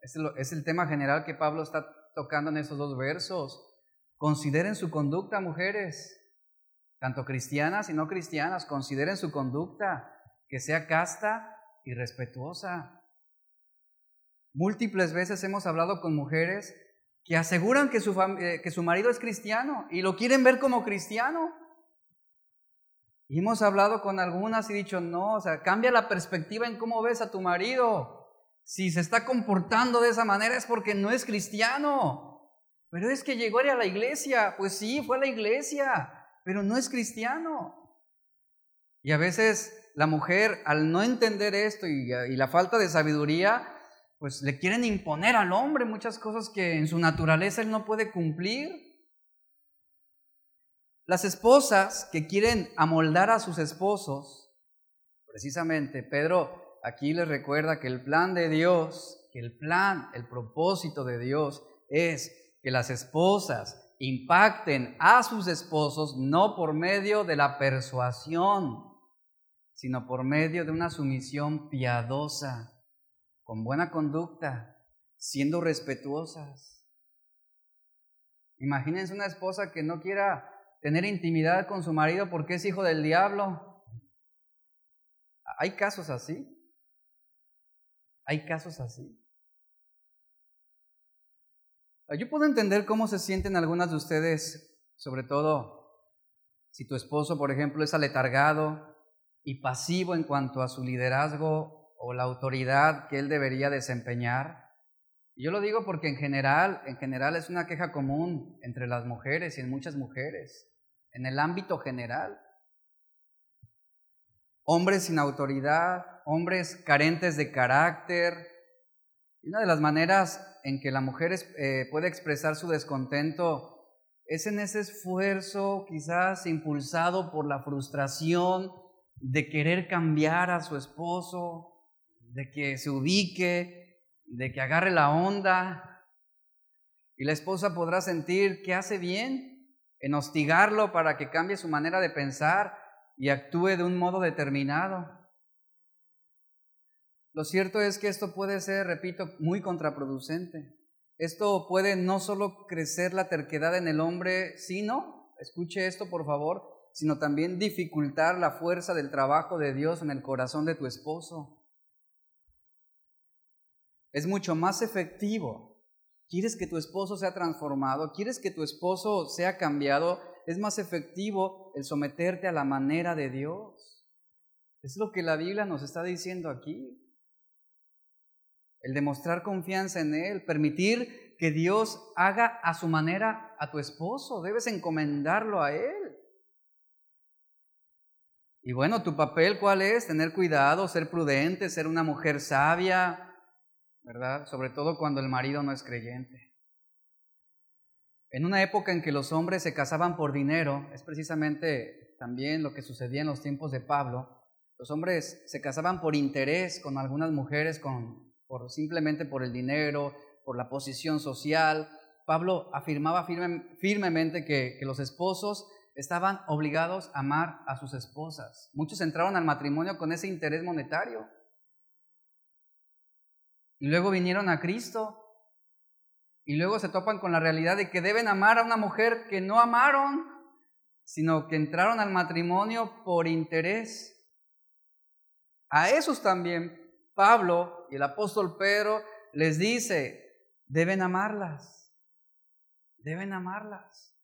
Es el, es el tema general que Pablo está tocando en esos dos versos. Consideren su conducta, mujeres, tanto cristianas y no cristianas, consideren su conducta, que sea casta y respetuosa. Múltiples veces hemos hablado con mujeres que aseguran que su, eh, que su marido es cristiano y lo quieren ver como cristiano. Hemos hablado con algunas y dicho, no, o sea, cambia la perspectiva en cómo ves a tu marido. Si se está comportando de esa manera es porque no es cristiano. Pero es que llegó a la iglesia. Pues sí, fue a la iglesia, pero no es cristiano. Y a veces la mujer, al no entender esto y, y la falta de sabiduría, pues le quieren imponer al hombre muchas cosas que en su naturaleza él no puede cumplir. Las esposas que quieren amoldar a sus esposos, precisamente Pedro aquí les recuerda que el plan de Dios, que el plan, el propósito de Dios es que las esposas impacten a sus esposos no por medio de la persuasión, sino por medio de una sumisión piadosa con buena conducta, siendo respetuosas. Imagínense una esposa que no quiera tener intimidad con su marido porque es hijo del diablo. ¿Hay casos así? ¿Hay casos así? Yo puedo entender cómo se sienten algunas de ustedes, sobre todo si tu esposo, por ejemplo, es aletargado y pasivo en cuanto a su liderazgo o la autoridad que él debería desempeñar. yo lo digo porque en general, en general es una queja común entre las mujeres y en muchas mujeres, en el ámbito general. Hombres sin autoridad, hombres carentes de carácter. Y una de las maneras en que la mujer eh, puede expresar su descontento es en ese esfuerzo quizás impulsado por la frustración de querer cambiar a su esposo, de que se ubique, de que agarre la onda. Y la esposa podrá sentir que hace bien en hostigarlo para que cambie su manera de pensar y actúe de un modo determinado. Lo cierto es que esto puede ser, repito, muy contraproducente. Esto puede no solo crecer la terquedad en el hombre, sino, escuche esto por favor, sino también dificultar la fuerza del trabajo de Dios en el corazón de tu esposo es mucho más efectivo. ¿Quieres que tu esposo sea transformado? ¿Quieres que tu esposo sea cambiado? Es más efectivo el someterte a la manera de Dios. Es lo que la Biblia nos está diciendo aquí. El demostrar confianza en Él, permitir que Dios haga a su manera a tu esposo. Debes encomendarlo a Él. Y bueno, tu papel cuál es? Tener cuidado, ser prudente, ser una mujer sabia, ¿verdad? Sobre todo cuando el marido no es creyente. En una época en que los hombres se casaban por dinero, es precisamente también lo que sucedía en los tiempos de Pablo, los hombres se casaban por interés con algunas mujeres, con, por, simplemente por el dinero, por la posición social. Pablo afirmaba firmemente que, que los esposos estaban obligados a amar a sus esposas. Muchos entraron al matrimonio con ese interés monetario. Y luego vinieron a Cristo. Y luego se topan con la realidad de que deben amar a una mujer que no amaron, sino que entraron al matrimonio por interés. A esos también Pablo el apóstol Pedro les dice, deben amarlas, deben amarlas.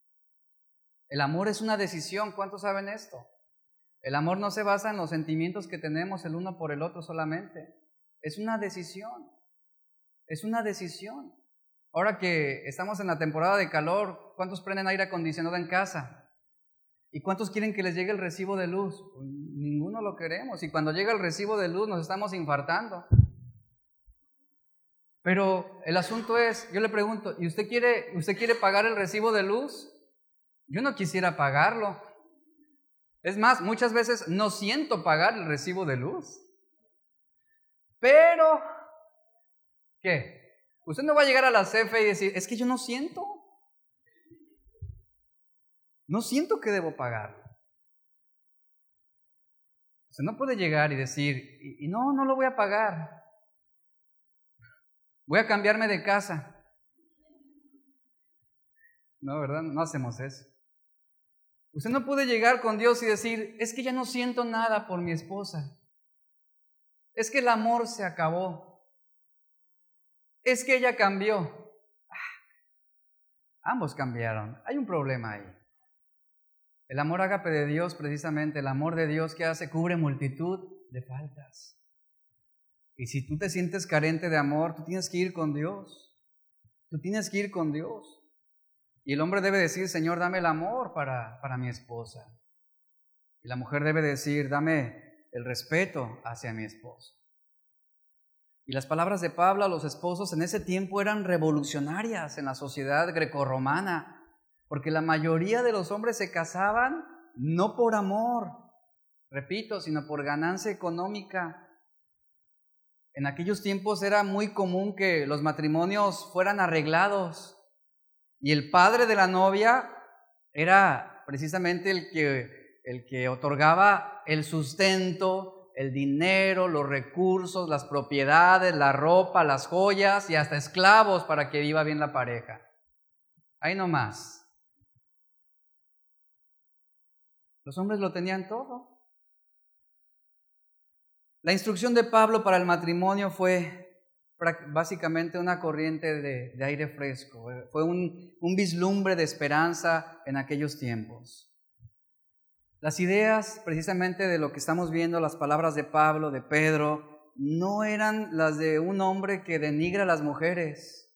El amor es una decisión, ¿cuántos saben esto? El amor no se basa en los sentimientos que tenemos el uno por el otro solamente, es una decisión. Es una decisión. Ahora que estamos en la temporada de calor, ¿cuántos prenden aire acondicionado en casa? ¿Y cuántos quieren que les llegue el recibo de luz? Pues, ninguno lo queremos. Y cuando llega el recibo de luz nos estamos infartando. Pero el asunto es, yo le pregunto, ¿y usted quiere, usted quiere pagar el recibo de luz? Yo no quisiera pagarlo. Es más, muchas veces no siento pagar el recibo de luz. Pero ¿Qué? Usted no va a llegar a la CFE y decir, es que yo no siento. No siento que debo pagar. Usted no puede llegar y decir, y, no, no lo voy a pagar. Voy a cambiarme de casa. No, ¿verdad? No hacemos eso. Usted no puede llegar con Dios y decir, es que ya no siento nada por mi esposa. Es que el amor se acabó. Es que ella cambió. Ah, ambos cambiaron. Hay un problema ahí. El amor ágape de Dios, precisamente, el amor de Dios que hace, cubre multitud de faltas. Y si tú te sientes carente de amor, tú tienes que ir con Dios. Tú tienes que ir con Dios. Y el hombre debe decir, Señor, dame el amor para, para mi esposa. Y la mujer debe decir, dame el respeto hacia mi esposo. Y las palabras de Pablo a los esposos en ese tiempo eran revolucionarias en la sociedad grecorromana, porque la mayoría de los hombres se casaban no por amor, repito, sino por ganancia económica. En aquellos tiempos era muy común que los matrimonios fueran arreglados y el padre de la novia era precisamente el que, el que otorgaba el sustento, el dinero, los recursos, las propiedades, la ropa, las joyas y hasta esclavos para que viva bien la pareja. Ahí no más. Los hombres lo tenían todo. La instrucción de Pablo para el matrimonio fue básicamente una corriente de, aire fresco, eh, fue un, un vislumbre de esperanza en aquellos tiempos. Las ideas precisamente de lo que estamos viendo, las palabras de Pablo, de Pedro, no eran las de un hombre que denigra a las mujeres.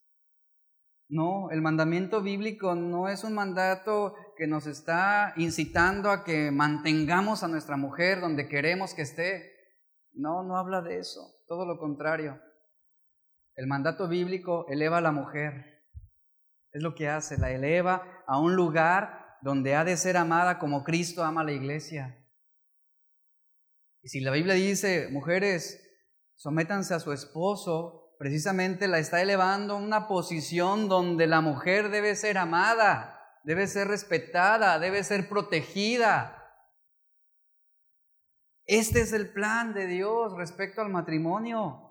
No, el mandamiento bíblico no es un mandato que nos está incitando a que mantengamos a nuestra mujer donde queremos que esté. No, no habla de eso, todo lo contrario. El mandato bíblico eleva a la mujer. Es lo que hace, la eleva a un lugar donde ha de ser amada como Cristo ama a la iglesia. Y si la Biblia dice, mujeres, sométanse a su esposo, precisamente la está elevando a una posición donde la mujer debe ser amada, debe ser respetada, debe ser protegida. Este es el plan de Dios respecto al matrimonio.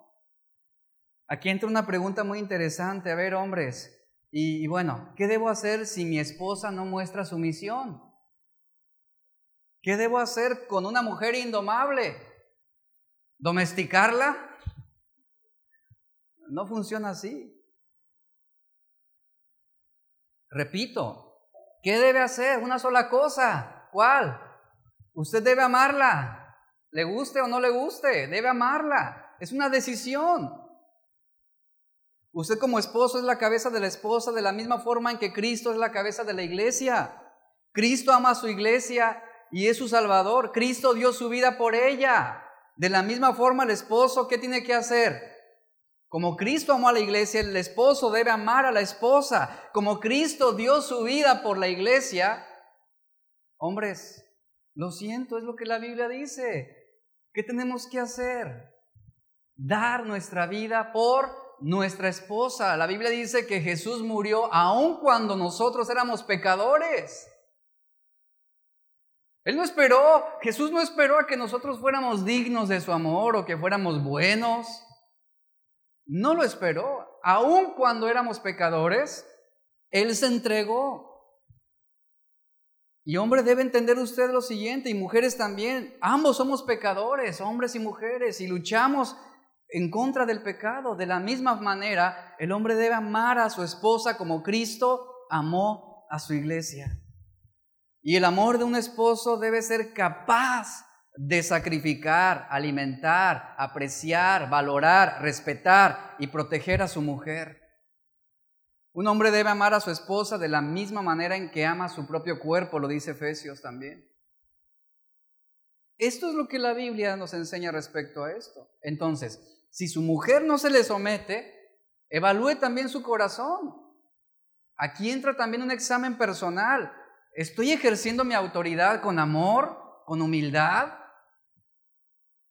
Aquí entra una pregunta muy interesante. A ver, hombres, y, bueno, ¿qué debo hacer si mi esposa no muestra sumisión? ¿Qué debo hacer con una mujer indomable? ¿Domesticarla? No funciona así. Repito, ¿qué debe hacer? Una sola cosa. ¿Cuál? Usted debe amarla. Le guste o no le guste, debe amarla. Es una decisión. Usted como esposo es la cabeza de la esposa de la misma forma en que Cristo es la cabeza de la iglesia. Cristo ama a su iglesia y es su salvador. Cristo dio su vida por ella. De la misma forma el esposo, ¿qué tiene que hacer? Como Cristo amó a la iglesia, el esposo debe amar a la esposa. Como Cristo dio su vida por la iglesia, hombres, lo siento, es lo que la Biblia dice. ¿Qué tenemos que hacer? Dar nuestra vida por nuestra esposa. La Biblia dice que Jesús murió aun cuando nosotros éramos pecadores. Él no esperó, Jesús no esperó a que nosotros fuéramos dignos de su amor o que fuéramos buenos. No lo esperó. Aun cuando éramos pecadores, Él se entregó. Y hombre, debe entender usted lo siguiente, y mujeres también. Ambos somos pecadores, hombres y mujeres, y luchamos en contra del pecado. De la misma manera, el hombre debe amar a su esposa como Cristo amó a su iglesia. Y el amor de un esposo debe ser capaz de sacrificar, alimentar, apreciar, valorar, respetar y proteger a su mujer. Un hombre debe amar a su esposa de la misma manera en que ama a su propio cuerpo, lo dice Efesios también. Esto es lo que la Biblia nos enseña respecto a esto. Entonces, si su mujer no se le somete, evalúe también su corazón. Aquí entra también un examen personal. ¿Estoy ejerciendo mi autoridad con amor, con humildad?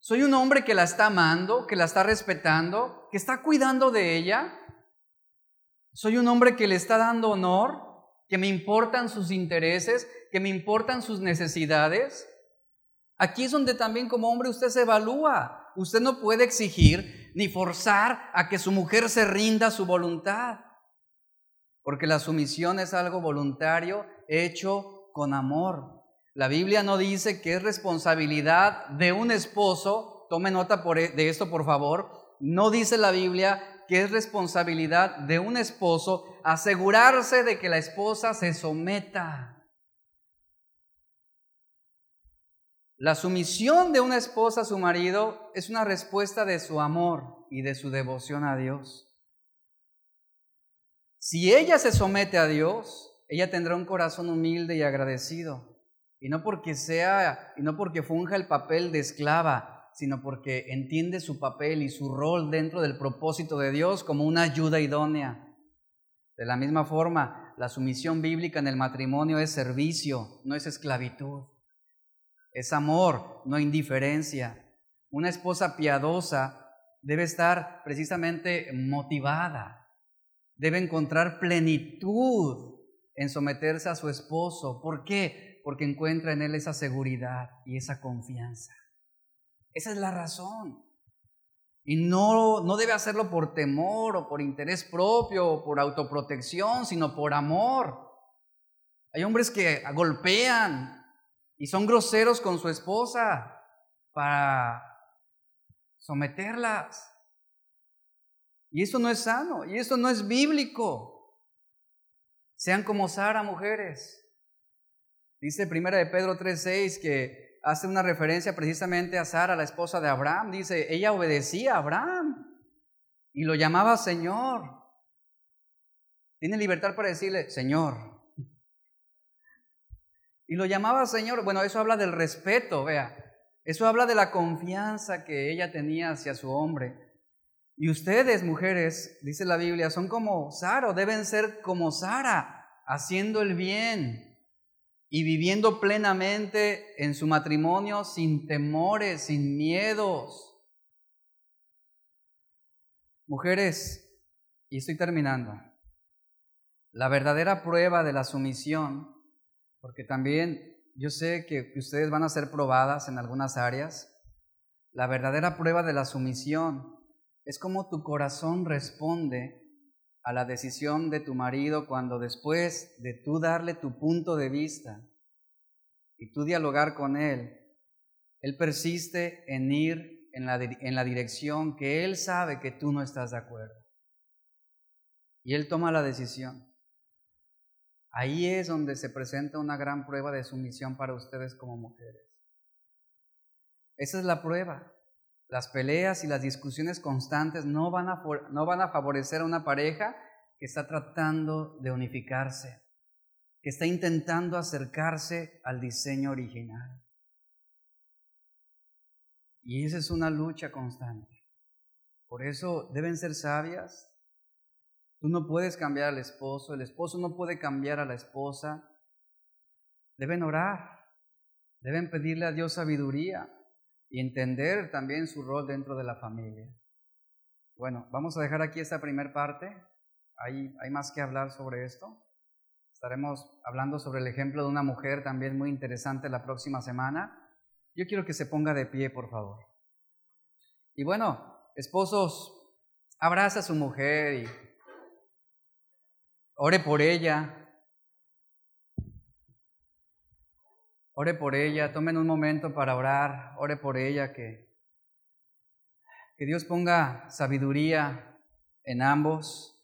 ¿Soy un hombre que la está amando, que la está respetando, que está cuidando de ella? ¿Soy un hombre que le está dando honor, que me importan sus intereses, que me importan sus necesidades? Aquí es donde también como hombre usted se evalúa. Usted no puede exigir ni forzar a que su mujer se rinda a su voluntad. Porque la sumisión es algo voluntario hecho con amor. La Biblia no dice que es responsabilidad de un esposo, tome nota e, de esto por favor, no dice la Biblia que es responsabilidad de un esposo asegurarse de que la esposa se someta. La sumisión de una esposa a su marido es una respuesta de su amor y de su devoción a Dios. Si ella se somete a Dios, ella tendrá un corazón humilde y agradecido. Y no porque sea, y no porque funja el papel de esclava, sino porque entiende su papel y su rol dentro del propósito de Dios como una ayuda idónea. De la misma forma, la sumisión bíblica en el matrimonio es servicio, no es esclavitud. Es amor, no indiferencia. Una esposa piadosa debe estar precisamente motivada, debe encontrar plenitud en someterse a su esposo. ¿Por qué? Porque encuentra en él esa seguridad y esa confianza. Esa es la razón. Y no, no debe hacerlo por temor o por interés propio o por autoprotección, sino por amor. Hay hombres que golpean, y son groseros con su esposa para someterlas. Y eso no es sano, y eso no es bíblico. Sean como Sara, mujeres. Dice primera de Pedro 3:6 que hace una referencia precisamente a Sara, la esposa de Abraham. Dice, ella obedecía a Abraham y lo llamaba Señor. Tiene libertad para decirle, Señor, y lo llamaba Señor. Bueno, eso habla del respeto, vea. Eso habla de la confianza que ella tenía hacia su hombre. Y ustedes, mujeres, dice la Biblia, son como Sara, deben ser como Sara, haciendo el bien y viviendo plenamente en su matrimonio sin temores, sin miedos. Mujeres, y estoy terminando, la verdadera prueba de la sumisión porque también yo sé que ustedes van a ser probadas en algunas áreas. La verdadera prueba de la sumisión es cómo tu corazón responde a la decisión de tu marido cuando después de tú darle tu punto de vista y tú dialogar con él, él persiste en ir en la, en la dirección que él sabe que tú no estás de acuerdo. Y él toma la decisión. Ahí es donde se presenta una gran prueba de sumisión para ustedes como mujeres. Esa es la prueba. Las peleas y las discusiones constantes no van a, no van a favorecer a una pareja que está tratando de unificarse, que está intentando acercarse al diseño original. Y esa es una lucha constante. Por eso deben ser sabias, Tú no puedes cambiar al esposo, el esposo no puede cambiar a la esposa. Deben orar, deben pedirle a Dios sabiduría y entender también su rol dentro de la familia. Bueno, vamos a dejar aquí esta primera parte. Hay, hay más que hablar sobre esto. Estaremos hablando sobre el ejemplo de una mujer también muy interesante la próxima semana. Yo quiero que se ponga de pie, por favor. Y bueno, esposos, abraza a su mujer y Ore por ella. Ore por ella, tomen un momento para orar, ore por ella, que, que Dios ponga sabiduría en ambos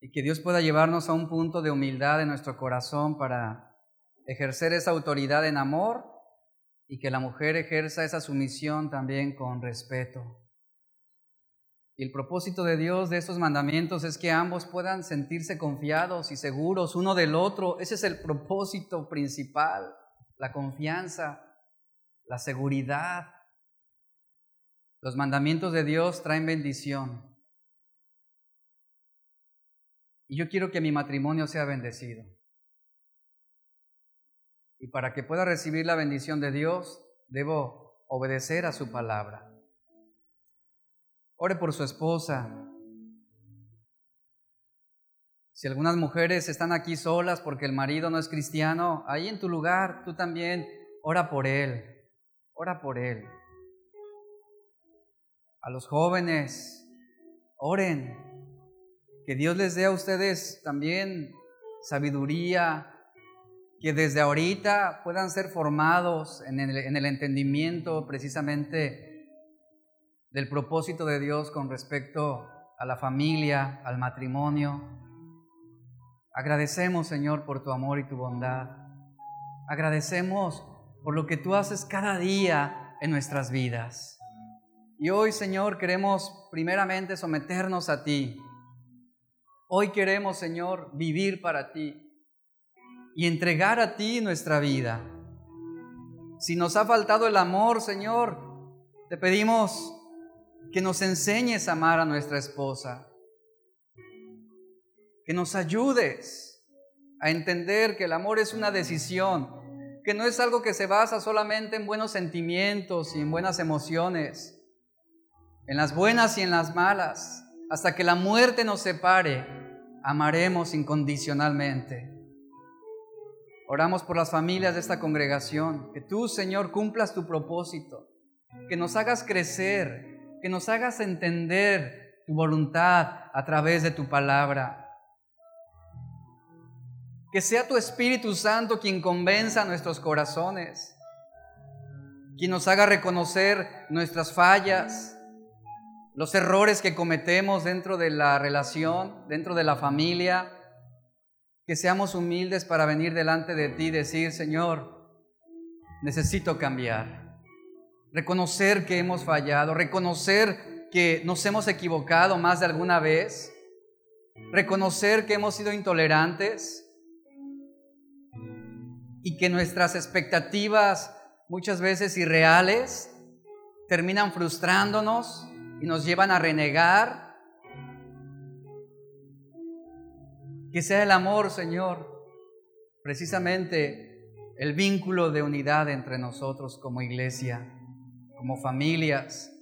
y que Dios pueda llevarnos a un punto de humildad en nuestro corazón para ejercer esa autoridad en amor y que la mujer ejerza esa sumisión también con respeto. Y el propósito de Dios de estos mandamientos es que ambos puedan sentirse confiados y seguros uno del otro. Ese es el propósito principal, la confianza, la seguridad. Los mandamientos de Dios traen bendición. Y yo quiero que mi matrimonio sea bendecido. Y para que pueda recibir la bendición de Dios, debo obedecer a su palabra. Ore por su esposa. Si algunas mujeres están aquí solas porque el marido no es cristiano, ahí en tu lugar tú también ora por él. Ora por él. a los jóvenes, oren, que Dios les dé a ustedes también sabiduría, que desde ahorita puedan ser formados en el, en el entendimiento precisamente del propósito de Dios con respecto a la familia, al matrimonio. Agradecemos, Señor, por tu amor y tu bondad. Agradecemos por lo que tú haces cada día en nuestras vidas. Y hoy, Señor, queremos primeramente someternos a ti. Hoy queremos, Señor, vivir para ti y entregar a ti nuestra vida. Si nos ha faltado el amor, Señor, te pedimos que nos enseñes a amar a nuestra esposa, que nos ayudes a entender que el amor es una decisión, que no es algo que se basa solamente en buenos sentimientos y en buenas emociones, en las buenas y en las malas, hasta que la muerte nos separe, amaremos incondicionalmente. Oramos por las familias de esta congregación, que tú, Señor, cumplas tu propósito, que nos hagas crecer, que nos hagas entender tu voluntad a través de tu palabra. Que sea tu Espíritu Santo quien convenza nuestros corazones, quien nos haga reconocer nuestras fallas, los errores que cometemos dentro de la relación, dentro de la familia, que seamos humildes para venir delante de ti y decir, Señor, necesito cambiar. Reconocer que hemos fallado, reconocer que nos hemos equivocado más de alguna vez, reconocer que hemos sido intolerantes y que nuestras expectativas muchas veces irreales terminan frustrándonos y nos llevan a renegar. Que sea el amor, Señor, precisamente el vínculo de unidad entre nosotros como iglesia, como familias,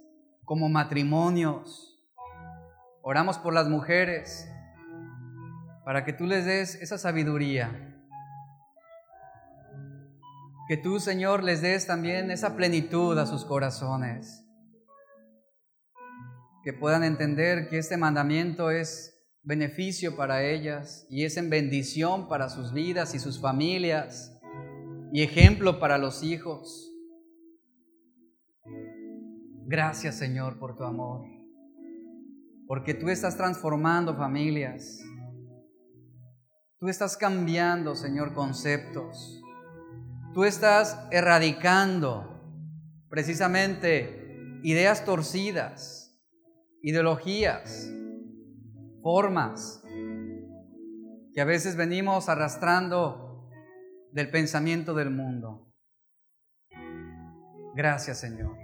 como matrimonios. Oramos por las mujeres para que tú les des esa sabiduría. Que tú, Señor, les des también esa plenitud a sus corazones. Que puedan entender que este mandamiento es beneficio para ellas y es en bendición para sus vidas y sus familias y ejemplo para los hijos. Gracias Señor por tu amor, porque tú estás transformando familias, tú estás cambiando Señor conceptos, tú estás erradicando precisamente ideas torcidas, ideologías formas que a veces venimos arrastrando del pensamiento del mundo. Gracias Señor.